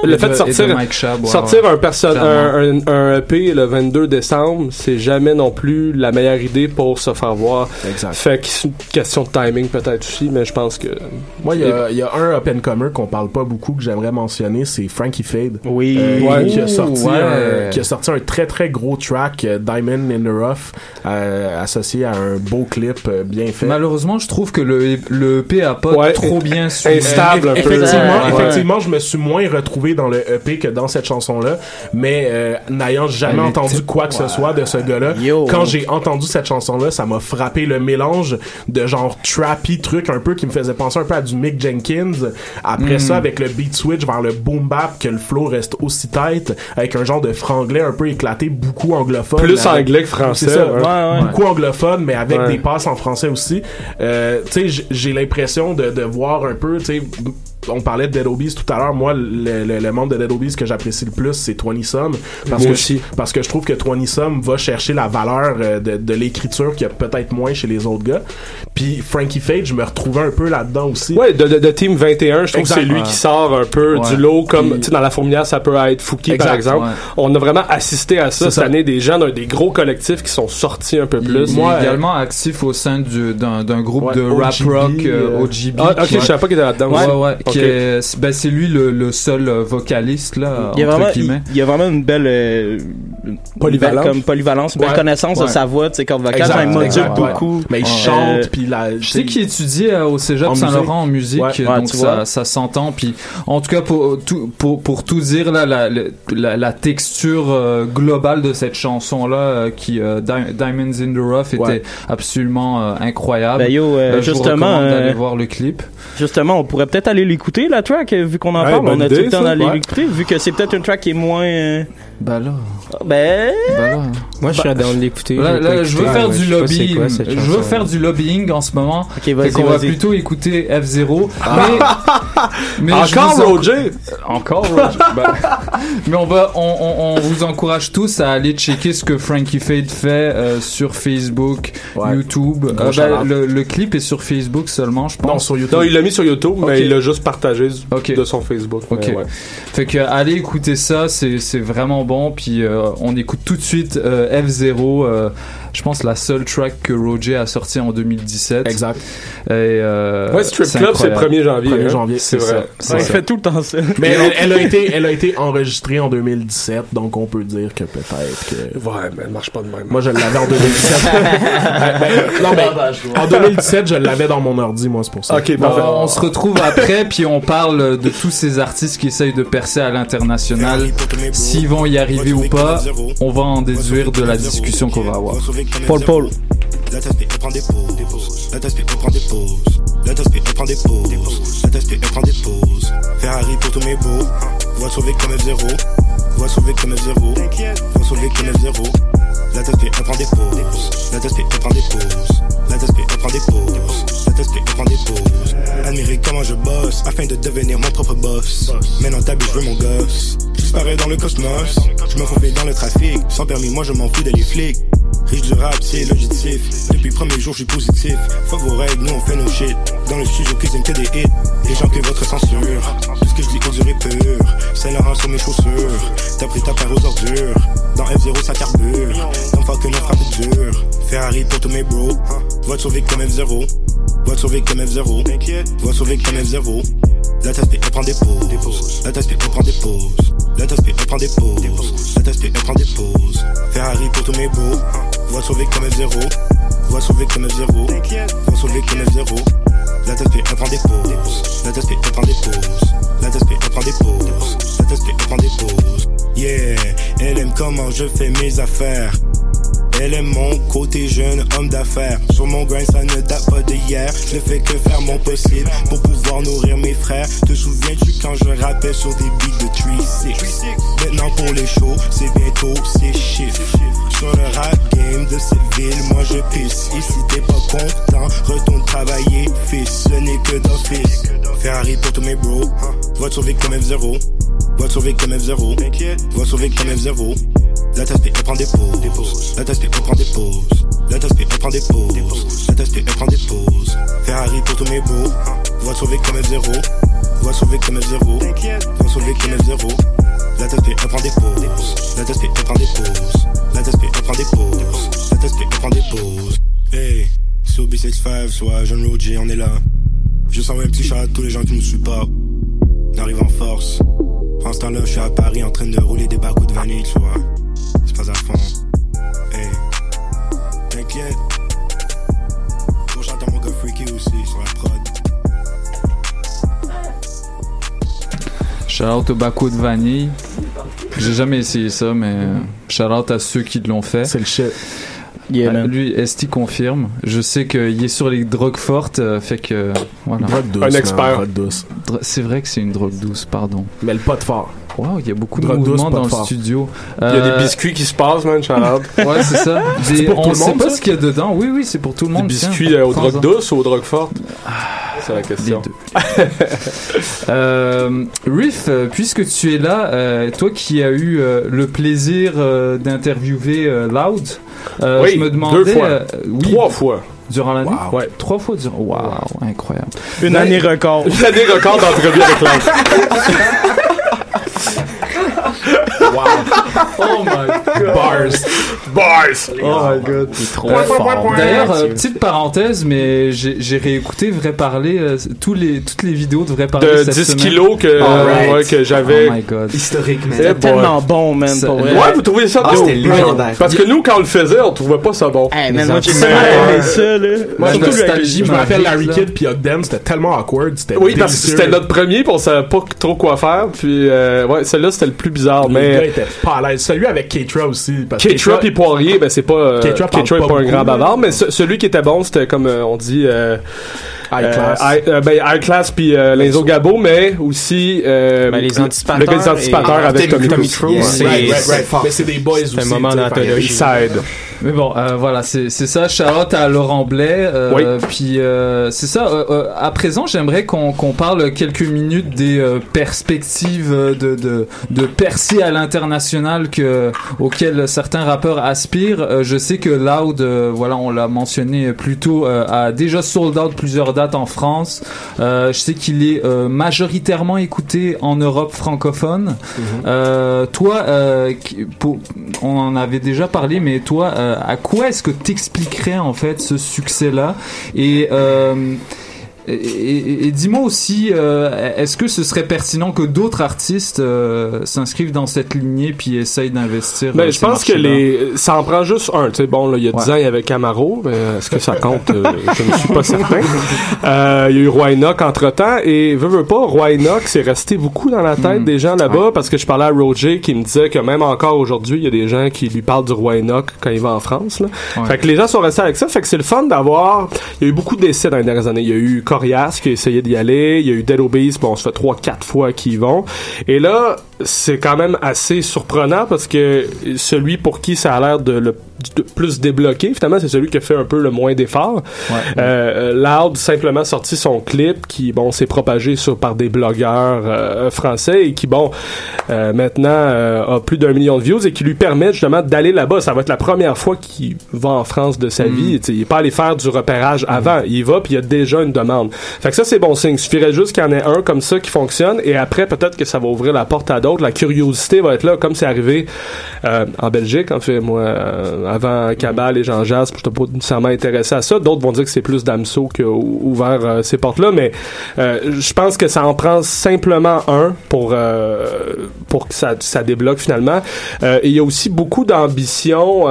le Et fait de sortir, ouais, sortir ouais. un, perso- un, un, un EP le 22 décembre, c'est jamais non plus la meilleure idée pour se faire voir. Exact. Fait que c'est une question de timing peut-être aussi, mais je pense que... Moi, il y a, il y a un qu'on parle pas beaucoup que j'aimerais mentionner, c'est Frankie Fade. Oui. Euh, Ouais. qui, a sorti Ouais. un, qui a sorti un très très gros track, euh, Diamond in the Rough, euh, associé à un beau clip euh, bien fait. Malheureusement, je trouve que le, le EP a pas Ouais. trop bien su. Instable un peu. Effectivement, Ouais. effectivement, je me suis moins retrouvé dans le EP que dans cette chanson-là, mais euh, n'ayant jamais Elle entendu quoi que ce soit de ce gars-là, quand j'ai entendu cette chanson-là, ça m'a frappé le mélange de genre trappy truc un peu qui me faisait penser un peu à du Mick Jenkins. Après Mm. ça, avec le beat switch vers le boom bap, que le flow reste aussi tight, avec un genre de franglais un peu éclaté, beaucoup anglophone. Plus avec- anglais que français. Ça, ouais. Ouais, ouais. beaucoup anglophone, mais avec Ouais. des passes en français aussi. Euh, tu sais, j'ai l'impression de, de voir un peu, tu sais, on parlait de Dead Obies tout à l'heure. Moi, le, le, le membre de Dead Obies que j'apprécie le plus, c'est 20 Some. Parce Moi que aussi. Je, parce que je trouve que 20 Some va chercher la valeur euh, de, de l'écriture qu'il y a peut-être moins chez les autres gars. Puis Frankie Fade, je me retrouvais un peu là-dedans aussi. Ouais, de, de, de Team 21, je trouve que c'est lui qui sort un peu Ouais. du lot, comme, Puis- tu sais, dans la fourmilière, ça peut être Fouki, par exemple. ouais. On a vraiment assisté à ça cette ça. année, des gens d'un des gros collectifs qui sont sortis un peu plus. il Moi, est également actif au sein du- d'un groupe Ouais, de rap OGB, rock euh, euh, OGB. Ah, ok, qui- je savais pas qu'il était là-dedans. Ouais, ben, c'est lui le, le seul euh, vocaliste là, Il y, a entre vraiment, guillemets. il, y a vraiment une belle euh, une Polyvalence. belle- comme polyvalence, une belle Ouais. connaissance de sa voix, de ses cordes vocales, beaucoup. Mais il chante, puis la. Je sais qu'il étudie euh, au Cégep En Saint-Laurent en musique, Ouais. Ouais, donc ça, ça s'entend. Puis, en tout cas, pour tout, pour, pour tout dire, là, la, la, texture euh, globale de cette chanson-là, euh, qui euh, Di- Diamonds in the Rough, était Ouais. absolument euh, incroyable. Ben yo, euh, Euh, je justement, d'aller euh, voir le clip. justement, on pourrait peut-être aller l'écouter, la track, euh, vu qu'on en Ouais, parle. On a tout le temps d'aller l'écouter, vu que c'est peut-être une track qui est moins. Euh, Ben là, Ben. ben là. Moi, je suis dans de l'écouter. Là, là, je veux faire Ouais, du lobbying. quoi, Je veux faire du lobbying en ce moment. Ok, vas-y, qu'on va plutôt écouter F0. Mais, [LAUGHS] mais je Encore en- Roger? Encore Roger. Ben, [LAUGHS] mais on va, on, on, on vous encourage tous à aller checker ce que Frankie Fade fait euh, sur Facebook, Ouais. YouTube. Euh, shout-out. le, le clip est sur Facebook seulement, je Non, pense. sur YouTube. Non, il l'a mis sur YouTube, mais il l'a juste partagé de son Facebook. Ok. Fait que allez écouter ça, c'est c'est vraiment Puis euh, on écoute tout de suite euh, F0. Je pense la seule track que Roger a sorti en 2017. Exact. Et, euh, Ouais, Strip Club, c'est le incroyable. 1er janvier. 1er hein. janvier, c'est vrai. ça, fait tout le temps ça. Mais elle, elle a [LAUGHS] été, elle a été enregistrée en 2017, donc on peut dire que peut-être que. Ouais, mais elle marche pas de même. Moi, je l'avais en 2017. [LAUGHS] Ben, non, mais en 2017, je l'avais dans mon ordi, moi, c'est pour ça. Ok, Bon, parfait. on se retrouve après, puis on parle de tous ces artistes qui essayent de percer à l'international. S'ils vont y arriver ou pas, on va en déduire de la discussion qu'on va avoir. Paul Paul. Let us be prend des pauses. Let us be prend des pauses. Let us be prend des pauses. Let us be prend des pauses. Ferrari pour tous mes beaux. Voix sauver comme F0. Voix sauver comme F0. Voix sauver comme F0. Let us be prend des pauses. Let us be prend des pauses. Let us be prend des pauses. Let us be prend des pauses. Admirer comment je bosse afin de devenir mon propre boss. Maintenant t'habilles, je veux mon gosse. J'parais dans le cosmos. Je me faufile dans le trafic. Sans permis, moi je m'en fous des flics. Riche du rap, c'est l'objectif. Depuis le premier jour, je suis positif. Fuck vos règles, nous on fait nos shit. Dans le studio, cuisine que des hits. Les gens que votre censure. Tout ce que je dis, dur et pur. C'est Laurent sur mes chaussures. T'as pris ta paire aux ordures. Dans F0, ça carbure. Comme fuck que nos frappes dur. Ferrari pour tous mes bros. Va te sauver comme F0. Va te sauver comme F0. Va te sauver comme F0. La tasse elle prend des pauses. La tasse elle prend des pauses. La tasse elle prend des pauses. La tasse elle prend des pauses. Ferrari pour tous mes beaux. Voix sauver comme F0. Voix sauver comme F0. Voix sauver comme F0. La tasse elle prend des pauses. La tasse elle prend des pauses. La tasse elle prend des pauses. La tasse elle prend des pauses. Yeah, elle aime comment je fais mes affaires. Elle aime mon côté jeune homme d'affaires. Sur mon grind, ça ne date pas d'hier. Je ne fais que faire mon possible pour pouvoir nourrir mes frères. Te souviens-tu quand je rappais sur des beats de 3-6? Maintenant pour les shows, c'est bientôt c'est chiffres. Sur le rap game de cette ville, moi je pisse. Et si t'es pas content, retourne travailler, fils. Ce n'est que d'office. Ferrari pour tous mes bros. Va te sauver comme F0. Va te sauver comme F0. Va te sauver comme F0. La tasse elle prend des pauses. La tasse elle prend des pauses. La tasse elle prend des pauses. La tasse elle prend des pauses. Ferrari pour tous mes beaux. Va te sauver comme F0. Va te sauver comme F0. Va te sauver comme F0. La tasse elle prend des pauses. La tasse elle prend des pauses. La tasse elle prend des pauses. La tasse elle prend des pauses. Hey, sur B65, soit Jeune Roger, on est là. Je sens un petit chat tous les gens qui nous supportent. On arrive en force. En ce temps-là, je suis à Paris en train de rouler des barcoups de vanille, tu vois. Pas à fond. Hey, t'inquiète. Faut chanter mon gars freaky aussi sur la prod. Shout out au Baco de vanille. J'ai jamais essayé ça, mais shout out à ceux qui l'ont fait. C'est le shit. Yeah, man. lui, Esti confirme. Je sais qu'il est sur les drogues fortes, euh, fait que voilà. Drogue douce, Un expert. drogue douce. Dr- C'est vrai que c'est une drogue douce, pardon. Mais le pot fort. Wow, il y a beaucoup de Drogue mouvements dans le fort. studio. Il y a Euh, des biscuits qui se passent, man, out. [LAUGHS] Ouais, c'est ça. C'est Des- pour tout on le sait pas ça? ce qu'il y a dedans. Oui, oui, c'est pour tout le Des monde. tiens. biscuits euh, aux drogues douces ou aux drogues fortes? C'est la question. [LAUGHS] Euh, Riff, euh, puisque tu es là, euh, toi qui as eu euh, le plaisir euh, d'interviewer euh, Loud, euh, Oui, je me demandais. deux fois. euh, oui, Trois fois. Durant l'année? Wow. Ouais. Trois fois durant. Waouh, incroyable. Une Ben, année record. Une année record d'entrevue avec Loud. [LAUGHS] [LAUGHS] Oh my god. Bars. Bars! Oh my god. trop Euh, fort. D'ailleurs, euh, petite parenthèse, mais j'ai réécouté Vrai Parler, euh, tous les, toutes les vidéos de Vrai Parler De cette 10 semaine. kilos que, Alright. ouais, que j'avais. Oh my god. Historique, man. Eh boy. Tellement bon, man, Ça- pour vrai. Ouais, vous trouvez ça Ah, bon? c'était légendaire. Parce que nous, quand on le faisait, on trouvait pas ça bon. Hey, Les man, moi, j'ai enfants. tellement aimé ça, là. La Surtout Je me rappelle Larry. Kidd puis Hot Dem, c'était tellement awkward. C'était Oui, parce que c'était notre premier, puis on savait pas trop quoi faire. Puis, euh, ouais, celui-là, c'était le plus bizarre. Le gars Mais était pas à l'aise. Celui avec Keitra aussi. parce Keitra puis Poirier, ben c'est pas. Euh, Keitra parle Keitra est pas pas un beaucoup, grand bavard, mais ce- celui qui était bon, c'était comme euh, on dit. Euh, High euh, class. high- euh, ben, high class puis euh, Lenzo Gabo, mais aussi euh, Ben, les le- anticipateurs le- les anticipateurs et- avec Tommy Tommy. Yeah. C'est- Right, right, c'est right. Mais c'est des boys aussi. un moment d'anthologie. Mais bon, euh, voilà, c'est ça. Charlotte à Laurent Blais. euh, Oui. Puis euh, c'est ça. euh, euh, à présent, j'aimerais qu'on qu'on parle quelques minutes des euh, perspectives de, de, de percer à l'international que auxquelles certains rappeurs aspirent. Euh, je sais que Loud, euh, voilà, on l'a mentionné plus tôt, euh, a déjà sold out plusieurs dates en France. Euh, je sais qu'il est euh, majoritairement écouté en Europe francophone. Euh, toi, euh, qui- pour- on en avait déjà parlé, mais toi, euh, à quoi est-ce que t'expliquerais en fait ce succès-là? Et euh, et, et- et dis-moi aussi, euh, est-ce que ce serait pertinent que d'autres artistes euh, s'inscrivent dans cette lignée puis essayent d'investir Ben, euh, je pense que les, ça en prend juste un. Tu sais, bon, là, il y a 10 Ouais. ans, il y avait Camaro. mais Est-ce que ça compte? Je ne suis pas certain. [LAUGHS] Il y a eu Roy Enoch entre temps. Et, veux, veux pas, Roy Enoch, c'est resté beaucoup dans la tête Mm. des gens là-bas parce que je parlais à Roger qui me disait que même encore aujourd'hui, il y a des gens qui lui parlent du Roy Enoch quand il va en France, là. Ouais. Fait que les gens sont restés avec ça. Fait que c'est le fun d'avoir, il y a eu beaucoup d'essais dans les dernières années. Il y a eu Qui a essayé d'y aller. Il y a eu Dead Obeez. Bon, on se fait trois, quatre fois qu'ils vont. Et là, c'est quand même assez surprenant parce que celui pour qui ça a l'air de le de plus débloqué, finalement, c'est celui qui a fait un peu le moins d'efforts. Euh, euh, Loud simplement sorti son clip qui, bon, s'est propagé sur par des blogueurs euh, français et qui, bon, euh, maintenant a plus d'un million de views et qui lui permet justement d'aller là-bas. Ça va être la première fois qu'il va en France de sa Mm. vie. Il est pas allé faire du repérage avant. Il y va puis il y a déjà une demande. Fait que ça, c'est bon signe. Il suffirait juste qu'il y en ait un comme ça qui fonctionne et après, peut-être que ça va ouvrir la porte à d'autres. La curiosité va être là, comme c'est arrivé euh, en Belgique, en fait, moi, euh, avant Cabal et Jean Jazz, je pas nécessairement intéressé à ça. D'autres vont dire que c'est plus Damso qui a ou- ouvert euh, ces portes-là, mais euh, je pense que ça en prend simplement un pour euh, pour que ça, ça débloque finalement. Il y a aussi beaucoup d'ambition.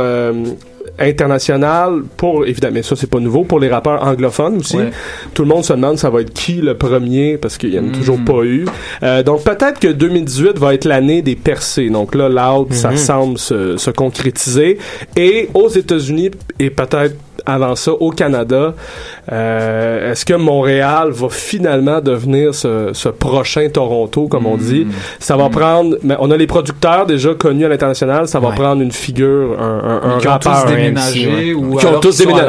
Internationale pour évidemment mais ça c'est pas nouveau pour les rappeurs anglophones aussi Ouais. tout le monde se demande ça va être qui le premier parce qu'il y en a Mm. toujours pas eu Euh, donc peut-être que 2018 va être l'année des percées donc là Loud ça Mhm. semble se, se concrétiser et aux États-Unis et peut-être avant ça au Canada euh, est-ce que Montréal va finalement devenir ce, ce prochain Toronto comme on dit? Ça va prendre mais on a les producteurs déjà connus à l'international ça va Ouais. prendre une figure un, un, un Qui ont rappeur tous déménagé MC, ouais. ou qui ont tous déménagé.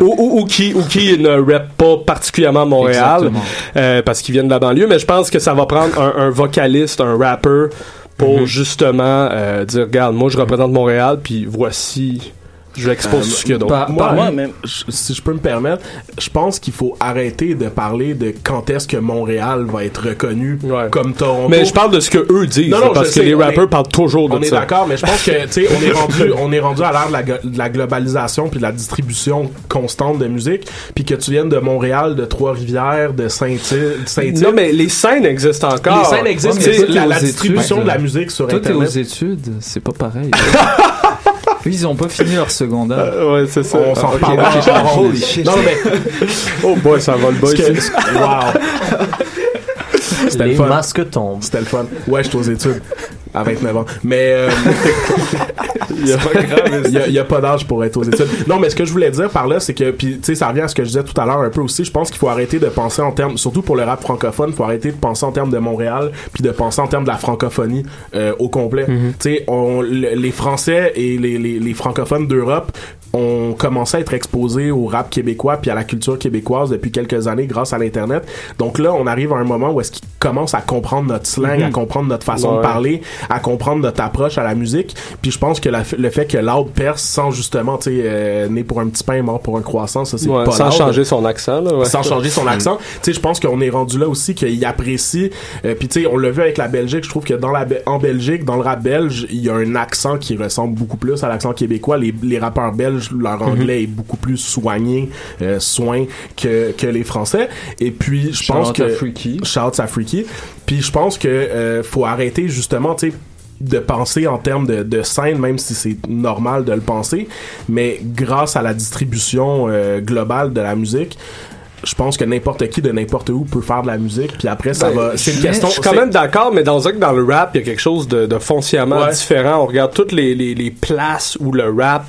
Ou, ou, ou qui ou qui ne rappe pas particulièrement Montréal euh, parce qu'ils viennent de la banlieue mais je pense que ça va prendre un, un vocaliste un rapper pour justement euh, dire regarde moi je représente Montréal puis voici je l'expose Euh, ce qu'il y a d'autre Par- Moi, par- moi, même, je- si je peux me permettre, je pense qu'il faut arrêter de parler de quand est-ce que Montréal va être reconnu Ouais. comme Toronto. mais je parle de ce que eux disent Non, non, parce que sais, les on rappeurs est- parlent toujours de On est ça d'accord, mais je pense que tu sais, on est rendu, [LAUGHS] on est rendu à l'ère de la, go- de la globalisation puis de la distribution constante de musique, puis que tu viennes de Montréal, de Trois-Rivières, de Saint-Île, Saint-Île. non mais les scènes existent encore les scènes existent, Ouais, mais la, la distribution études. de la musique sur Toi, t'es aux Internet. études, c'est pas pareil. [LAUGHS] Ils ont pas fini leur secondaire. Euh, ouais c'est ça On s'en. Ah, holy shit. Non, mais oh boy ça va le boy wow. [LAUGHS] C'était le Les fun. masques tombent. C'était le fun. Ouais, je suis aux études. À 29 ans. Mais euh, [LAUGHS] il y a, pas d'âge pour être aux études. Non, mais ce que je voulais dire par là, c'est que, puis tu sais, ça revient à ce que je disais tout à l'heure un peu aussi. Je pense qu'il faut arrêter de penser en termes, surtout pour le rap francophone, il faut arrêter de penser en termes de Montréal, puis de penser en termes de la francophonie euh, au complet. Tu sais, les Français et les, les, les francophones d'Europe ont commencé à être exposés au rap québécois puis à la culture québécoise depuis quelques années grâce à l'internet. Donc là, on arrive à un moment où est-ce qu'ils commencent à comprendre notre slang, à comprendre notre façon de parler, à comprendre notre approche à la musique. Puis je pense que la- le fait que Loud perce sans justement, tu sais, euh, né pour un petit pain, mort pour un croissant, ça c'est Ouais, pas sans Loud. changer son accent là, ouais. Sans changer son accent. Tu sais, je pense qu'on est rendu là aussi qu'il apprécie. euh, Puis tu sais, on l'a vu avec la Belgique. Je trouve que dans la en Belgique, dans le rap belge, il y a un accent qui ressemble beaucoup plus à l'accent québécois. Les, les rappeurs belges, leur anglais est beaucoup plus soigné, euh, soin que que les Français. Et puis je pense que à Freaky. shout à Freaky. Puis je pense que euh, faut arrêter justement, tu sais de penser en termes de, de scène, même si c'est normal de le penser, mais grâce à la distribution euh, globale de la musique, je pense que n'importe qui de n'importe où peut faire de la musique, puis après ça Ben, va. C'est une je- question. Je suis quand même d'accord, mais dans, dans le rap, il y a quelque chose de, de foncièrement Ouais. différent. On regarde toutes les, les, les places où le rap,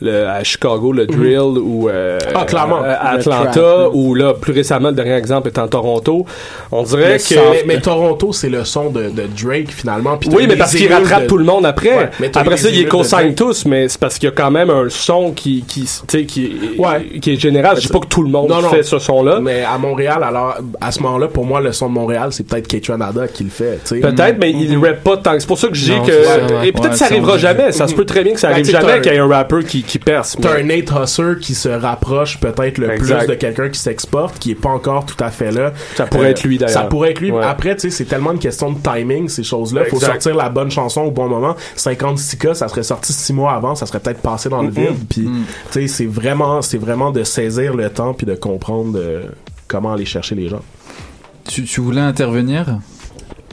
le, à Chicago, le drill, ou euh, Mhm. Ah, clairement. euh, à Atlanta, ou là, plus récemment, le dernier exemple est en Toronto. On dirait Mais, que... mais, mais Toronto, c'est le son de, de Drake finalement. puis oui, mais parce qu'il rattrape de- tout le monde après. Ouais, après ça, il est émules de consigne Drake. tous, mais c'est parce qu'il y a quand même un son qui, qui, tu sais, qui, Ouais. qui est général. Je dis pas que tout le monde Non, non. fait ce son-là. Mais à Montréal, alors à ce moment-là, pour moi, le son de Montréal, c'est peut-être Ketranada qui le fait. tu sais. Peut-être, mais il rappe pas tant que. C'est pour ça que je dis que. c'est ça, ouais. Et peut-être que ça ça, arrivera jamais. Ça se peut très bien que ça arrive sais, jamais qu'il y ait un rapper qui, qui perce. T'as mais- un Nate Husser qui se rapproche peut-être le Exact. plus de quelqu'un qui s'exporte, qui est pas encore tout à fait là. Ça pourrait Euh, être lui d'ailleurs. Ça pourrait être lui. Ouais. Après, tu sais, c'est tellement une question de timing, ces choses-là. Faut Exact. sortir la bonne chanson au bon moment. 56K, ça serait sorti six mois avant, ça serait peut-être passé dans le vide. Puis, tu sais, c'est vraiment, c'est vraiment de saisir le temps puis de comprendre euh, comment aller chercher les gens. Tu, tu voulais intervenir?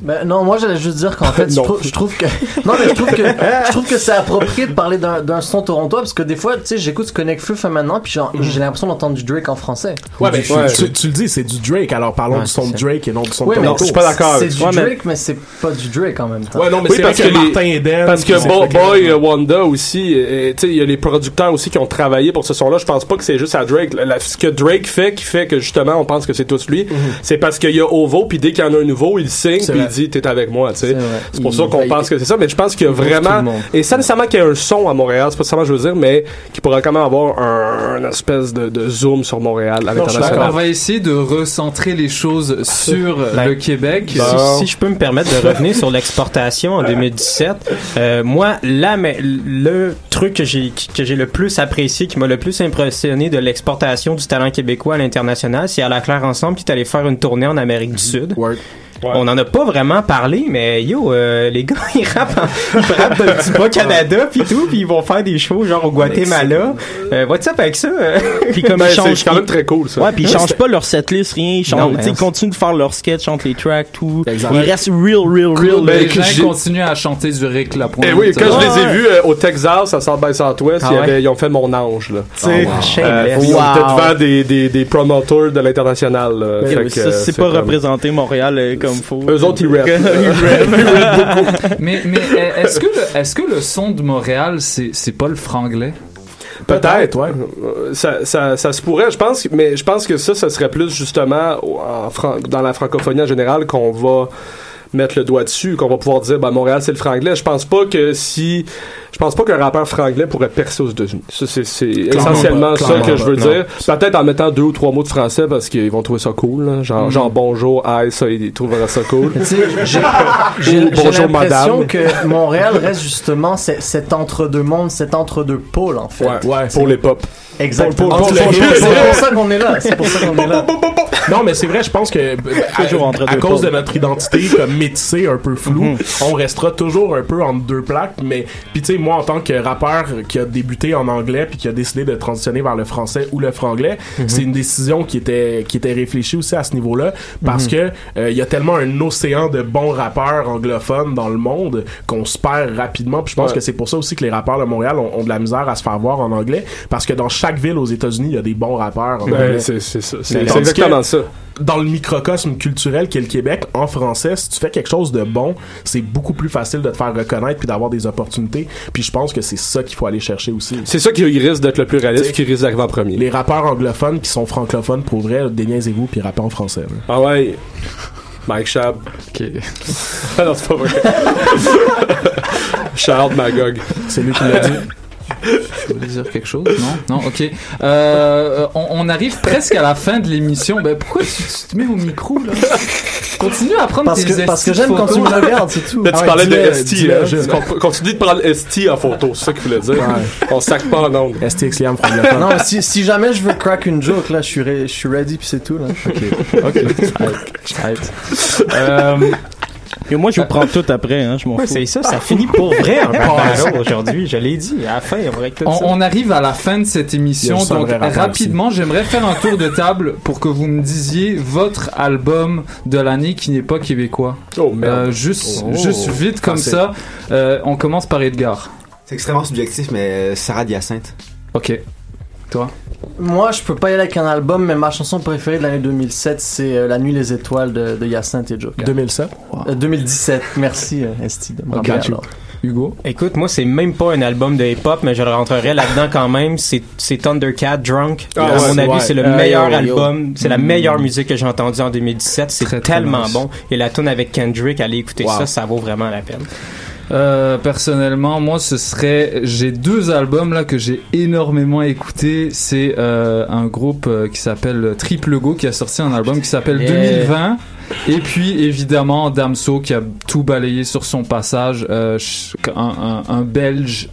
Ben, non, moi j'allais juste dire qu'en [LAUGHS] fait, je, Non. trou- je trouve que [LAUGHS] non mais je trouve que je trouve que c'est approprié de parler d'un d'un son torontois parce que des fois, tu sais, j'écoute ce Connect Feu fait maintenant puis genre, j'ai l'impression d'entendre du Drake en français. Ouais, mais Ouais. tu, tu le dis, c'est du Drake. Alors parlons Ouais, du son de. Drake et non du son Oui, de mais Toronto. je suis pas d'accord C'est du toi, mais- Drake, mais c'est pas du Drake en même temps. Ouais, non, mais Oui, c'est parce que, que les- Martin Eden. Parce que Bo- Boy euh, Wanda aussi, euh, tu sais, il y a les producteurs aussi qui ont travaillé pour ce son-là. Je pense pas que c'est juste à Drake. La- ce que Drake fait, qui fait que justement on pense que c'est tous lui, c'est parce qu'il y a Ovo, puis dès qu'il y en a un nouveau, il signe, Dit t'es avec moi, tu sais. C'est pour Il- ça qu'on pense que c'est ça, mais je pense qu'il y a vraiment, et sans nécessairement qu'il y ait un son à Montréal, c'est pas ça que je veux dire, mais qui pourrait quand même avoir un, un espèce de, de zoom sur Montréal à l'international. On va essayer de recentrer les choses sur Ben, le Québec. Si, si je peux me permettre de revenir sur l'exportation en 2017, euh, moi, là, mais le truc que j'ai que j'ai le plus apprécié, qui m'a le plus impressionné de l'exportation du talent québécois à l'international, c'est à la Claire Ensemble qui est allé faire une tournée en Amérique du Sud. Word. On en a pas vraiment parlé, mais yo, euh, les gars, [LAUGHS] ils rappent, en- ils rappent dans le bas Canada puis tout, puis ils vont faire des shows genre au Guatemala. Euh, what's up avec ça? [LAUGHS] Puis comme Ben, ils c'est changent quand même très cool, ça. Ouais, puis ils changent pas leur setlist, rien. Ils, changent, Non, continuent de faire leur sketch, chantent les tracks, tout. Exact. Ils restent real, real, real. Là. les gens continuent à chanter du Rick Lapointe. Et oui, quand je les ai vus euh, au Texas, à South by Southwest, Ah ils, ouais? ils ont fait mon ange, là. Tu sais, Shameless. Puis ils Wow. étaient devant des, des, des promoteurs de l'international. oui, euh, c'est pas comme- représenter Montréal euh, comme faut. Eux autres, ils rappent. [LAUGHS] Mais, mais est-ce que, le- est-ce que le son de Montréal, c'est, c'est pas le franglais? Peut-être, ouais. Ça, ça, ça se pourrait, je pense, mais je pense que ça, ça serait plus justement en fran- dans la francophonie en général qu'on va mettre le doigt dessus, qu'on va pouvoir dire, ben, Montréal, c'est le franglais. Je pense pas que si, je pense pas qu'un rappeur franglais pourrait percer aux États-Unis. C'est, c'est essentiellement pas, ça que je veux pas, dire. Peut-être en mettant deux ou trois mots de français parce qu'ils vont trouver ça cool, là. Genre, genre bonjour, aïe, ça, ils trouveraient ça cool. [LAUGHS] Tu sais, j'ai- bonjour, l'impression madame. que Montréal reste justement cet, entre-deux mondes, cet entre-deux pôles en fait. Ouais, Ouais, pour les pop. Exactement. Pour- pour- C'est pour- pour- c'est pour ça qu'on est là. C'est pour ça qu'on est là. [LAUGHS] Non, mais c'est vrai, je pense que Toujours à, à cause de notre identité comme métissée, un peu floue, on restera toujours un peu entre deux plaques. Mais puis tu sais, moi en tant que rappeur qui a débuté en anglais puis qui a décidé de transitionner vers le français ou le franglais, c'est une décision qui était qui était réfléchie aussi à ce niveau-là parce que euh, il y a tellement un océan de bons rappeurs anglophones dans le monde qu'on se perd rapidement. Puis je pense Ouais. que c'est pour ça aussi que les rappeurs de Montréal ont, ont de la misère à se faire voir en anglais parce que dans chaque ville aux États-Unis, il y a des bons rappeurs en anglais. c'est, exactement que- ça. dans le microcosme culturel qu'est le Québec, en français, si tu fais quelque chose de bon, c'est beaucoup plus facile de te faire reconnaître puis d'avoir des opportunités. Puis je pense que c'est ça qu'il faut aller chercher aussi. C'est ça qui risque d'être le plus réaliste, qui risque d'arriver en premier. Les rappeurs anglophones qui sont francophones, pour vrai, déniaisez-vous puis rappez en français. là. Ah ouais. Mike Shab. Ok. Ah [LAUGHS] non, c'est pas vrai. [LAUGHS] Charles Magog. C'est lui qui l'a dit. [LAUGHS] Je voulais dire quelque chose Non? Non, ok. Euh, on, on arrive presque à la fin de l'émission. Ben pourquoi tu, tu te mets au micro là? Continue à prendre Parce tes que, parce que j'aime quand tu me regardes, c'est tout. Là, tu Ah ouais, parlais de ST. Con- Continue de prendre ST en photo, c'est ça qu'il voulait dire. On sac pas en ondes. STX Liam francophone. Non, si, si jamais je veux crack une joke, là, je suis, re- je suis ready, puis c'est tout, là. Ok. Arrête. Euh, Et moi, je vous prends tout après, hein, je m'en Ouais, fous. c'est ça, ça finit pour vrai [LAUGHS] battle aujourd'hui. Je l'ai dit, à la fin, on va avec tout on, ça. on arrive à la fin de cette émission, un donc rapidement, j'aimerais faire un tour de table pour que vous me disiez votre album de l'année qui n'est pas québécois. Oh merde. Euh, juste, Oh. juste vite comme ça. Euh, on commence par Edgar. C'est extrêmement subjectif, mais Sarah Hyacinthe. Ok. Toi? Moi, je peux pas y aller avec un album, mais ma chanson préférée de l'année 2007, c'est euh, La Nuit les étoiles de, de Hyacinthe et Joker. 2007. Euh, 2017, merci euh, Esti de me. Hugo? Écoute, moi, c'est même pas un album de hip-hop, mais je le rentrerai là-dedans quand même. C'est, Thundercat Drunk. Ah à mon avis, ouais. c'est le Euh, meilleur yo, yo. album. C'est la meilleure musique que j'ai entendue en 2017. C'est tellement nice. bon. Et la tune avec Kendrick, allez écouter Wow. ça, ça vaut vraiment la peine. Euh, personnellement, moi, ce serait. J'ai deux albums là que j'ai énormément écouté. C'est euh, un groupe euh, qui s'appelle Triple Go qui a sorti un album qui s'appelle Yeah. 2020. Et puis évidemment Damso qui a tout balayé sur son passage. Euh, ch- un, un, un Belge.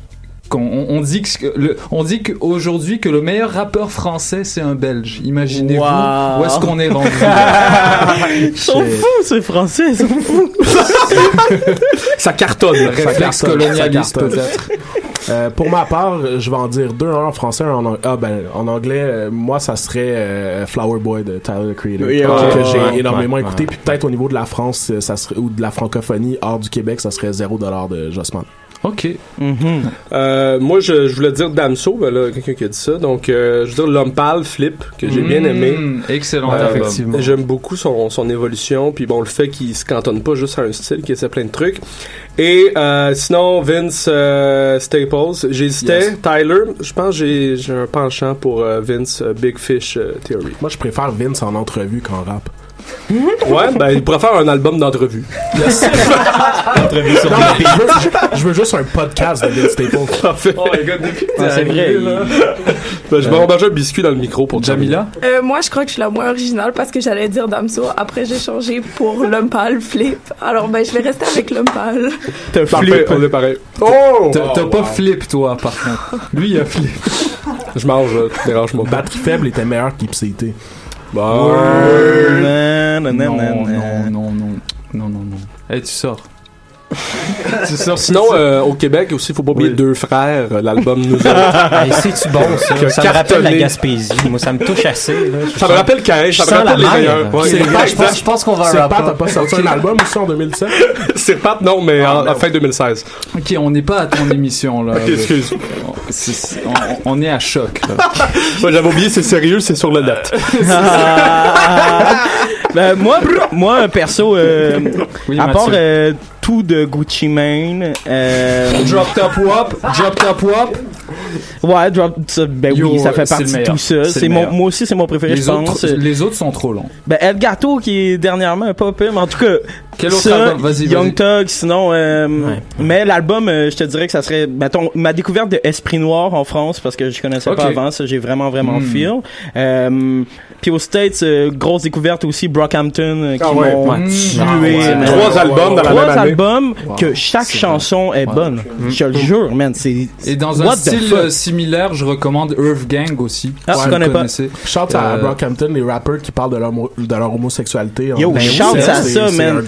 Qu'on- On, on dit que le, on dit qu'aujourd'hui que le meilleur rappeur français c'est un Belge. Imaginez-vous Wow. où est-ce qu'on est rendu. [LAUGHS] Ils sont fous, ces Français, ils sont fous. Ça cartonne. Le réflexe cartonne, ça colonialiste cartonne. peut-être. Euh, pour ma part, je vais en dire deux, un en français, un en anglais. Ah ben, en anglais, euh, moi, ça serait euh, Flower Boy de Tyler the Creator, Oui, que ouais, j'ai ouais, énormément ouais, écouté. ouais. Puis peut-être au niveau de la France, ça serait ou de la francophonie hors du Québec, ça serait 0$ de Jossman. Ok. Mhm. Euh, moi, je, je voulais dire Damso, ben là, quelqu'un qui a dit ça. Donc, euh, je veux dire L'Homme Pâle, Flip, que j'ai bien aimé. Mmh, excellent Euh, effectivement. J'aime beaucoup son, son évolution, puis bon, le fait qu'il se cantonne pas juste à un style, qu'il essaie plein de trucs. Et euh, sinon, Vince euh, Staples, j'hésitais. Yes. Tyler, je pense que j'ai j'ai un penchant pour euh, Vince euh, Big Fish euh, Theory. Moi, je préfère Vince en entrevue qu'en rap. Ouais, ben il pourrait faire un album d'entrevue. [LAUGHS] Non, mais je, veux, je- je veux juste un podcast de Vince Staples. [LAUGHS] Parfait. Ah, c'est vrai. [LAUGHS] Ben, je vais manger un biscuit dans le micro pour Jamila? Euh, moi, je crois que je suis la moins originale parce que j'allais dire Damso. Après, j'ai changé pour l'homme pâle, Flip. Alors, ben, je vais rester avec l'homme pâle. T'as Parfait, flip. on est pareil. Oh! T'as t'as pas flip toi par contre. Lui il a flip. Je mange, là, dérange-moi pas. Batterie faible était meilleur qu'Ipséité. Nan, Non, non, non, non. Non, non, non. Eh, tu sors. [LAUGHS] C'est ça. Sinon, euh, au Québec aussi, faut pas oublier Deux Frères, euh, l'album [LAUGHS] Nous autres. Hey, C'est-tu bon, ça? A Ça me rappelle la. Gaspésie. Moi, ça me touche assez. Là. Je Ça me rappelle Caïn, je ça me sens rappelle la les meilleurs. Ouais, je pense- qu'on va C'est Pat, t'as pas sorti un album aussi en 2007? [LAUGHS] C'est Pat, non, mais en, en fin 2016. Ok, on n'est pas à ton émission là. Ok, excuse. On, on est à choc. J'avais oublié, c'est sérieux, c'est sur le net. Ben, moi, moi, perso, euh, Oui, à Mathieu. part euh, tout de Gucci Mane, euh, [LAUGHS] Drop top wop, drop top wop. ouais, drop, ben Yo, oui, ça fait partie de tout ça. C'est mon, moi aussi, c'est mon préféré, Les je pense. autres, les autres sont trop longs. Ben, El Gato, qui est dernièrement un pas pire, mais en tout cas, Quel autre ça, album? Vas-y, Young vas-y. Thug, sinon, euh, mais l'album, euh, je te dirais que ça serait, mettons, ma découverte de Esprit Noir en France, parce que je connaissais Ok. pas avant, ça, j'ai vraiment, vraiment Hmm. feel. Euh, puis aux States, euh, grosse découverte aussi, Brockhampton, euh, qui Ah ouais. m'ont Ouais. tué. Ah. Trois albums dans la Trois même année. albums que chaque chanson est bonne. Je te le jure, man, c'est, Et dans un What style similaire, je recommande Earth Gang aussi. Ah, je connais pas? Shout à Brockhampton, les rappers qui parlent de leur, de leur homosexualité. en Yo, 2007, shout à ça, c'est man.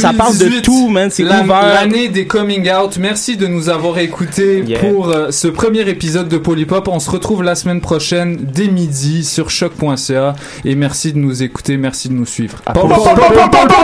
Ça parle de 2018, tout, man, c'est la- ouvert. L'année des coming out. Merci de nous avoir écoutés Yeah. pour euh, ce premier épisode de Polypop. On se retrouve la semaine prochaine dès midi sur choc.ca et merci de nous écouter, merci de nous suivre.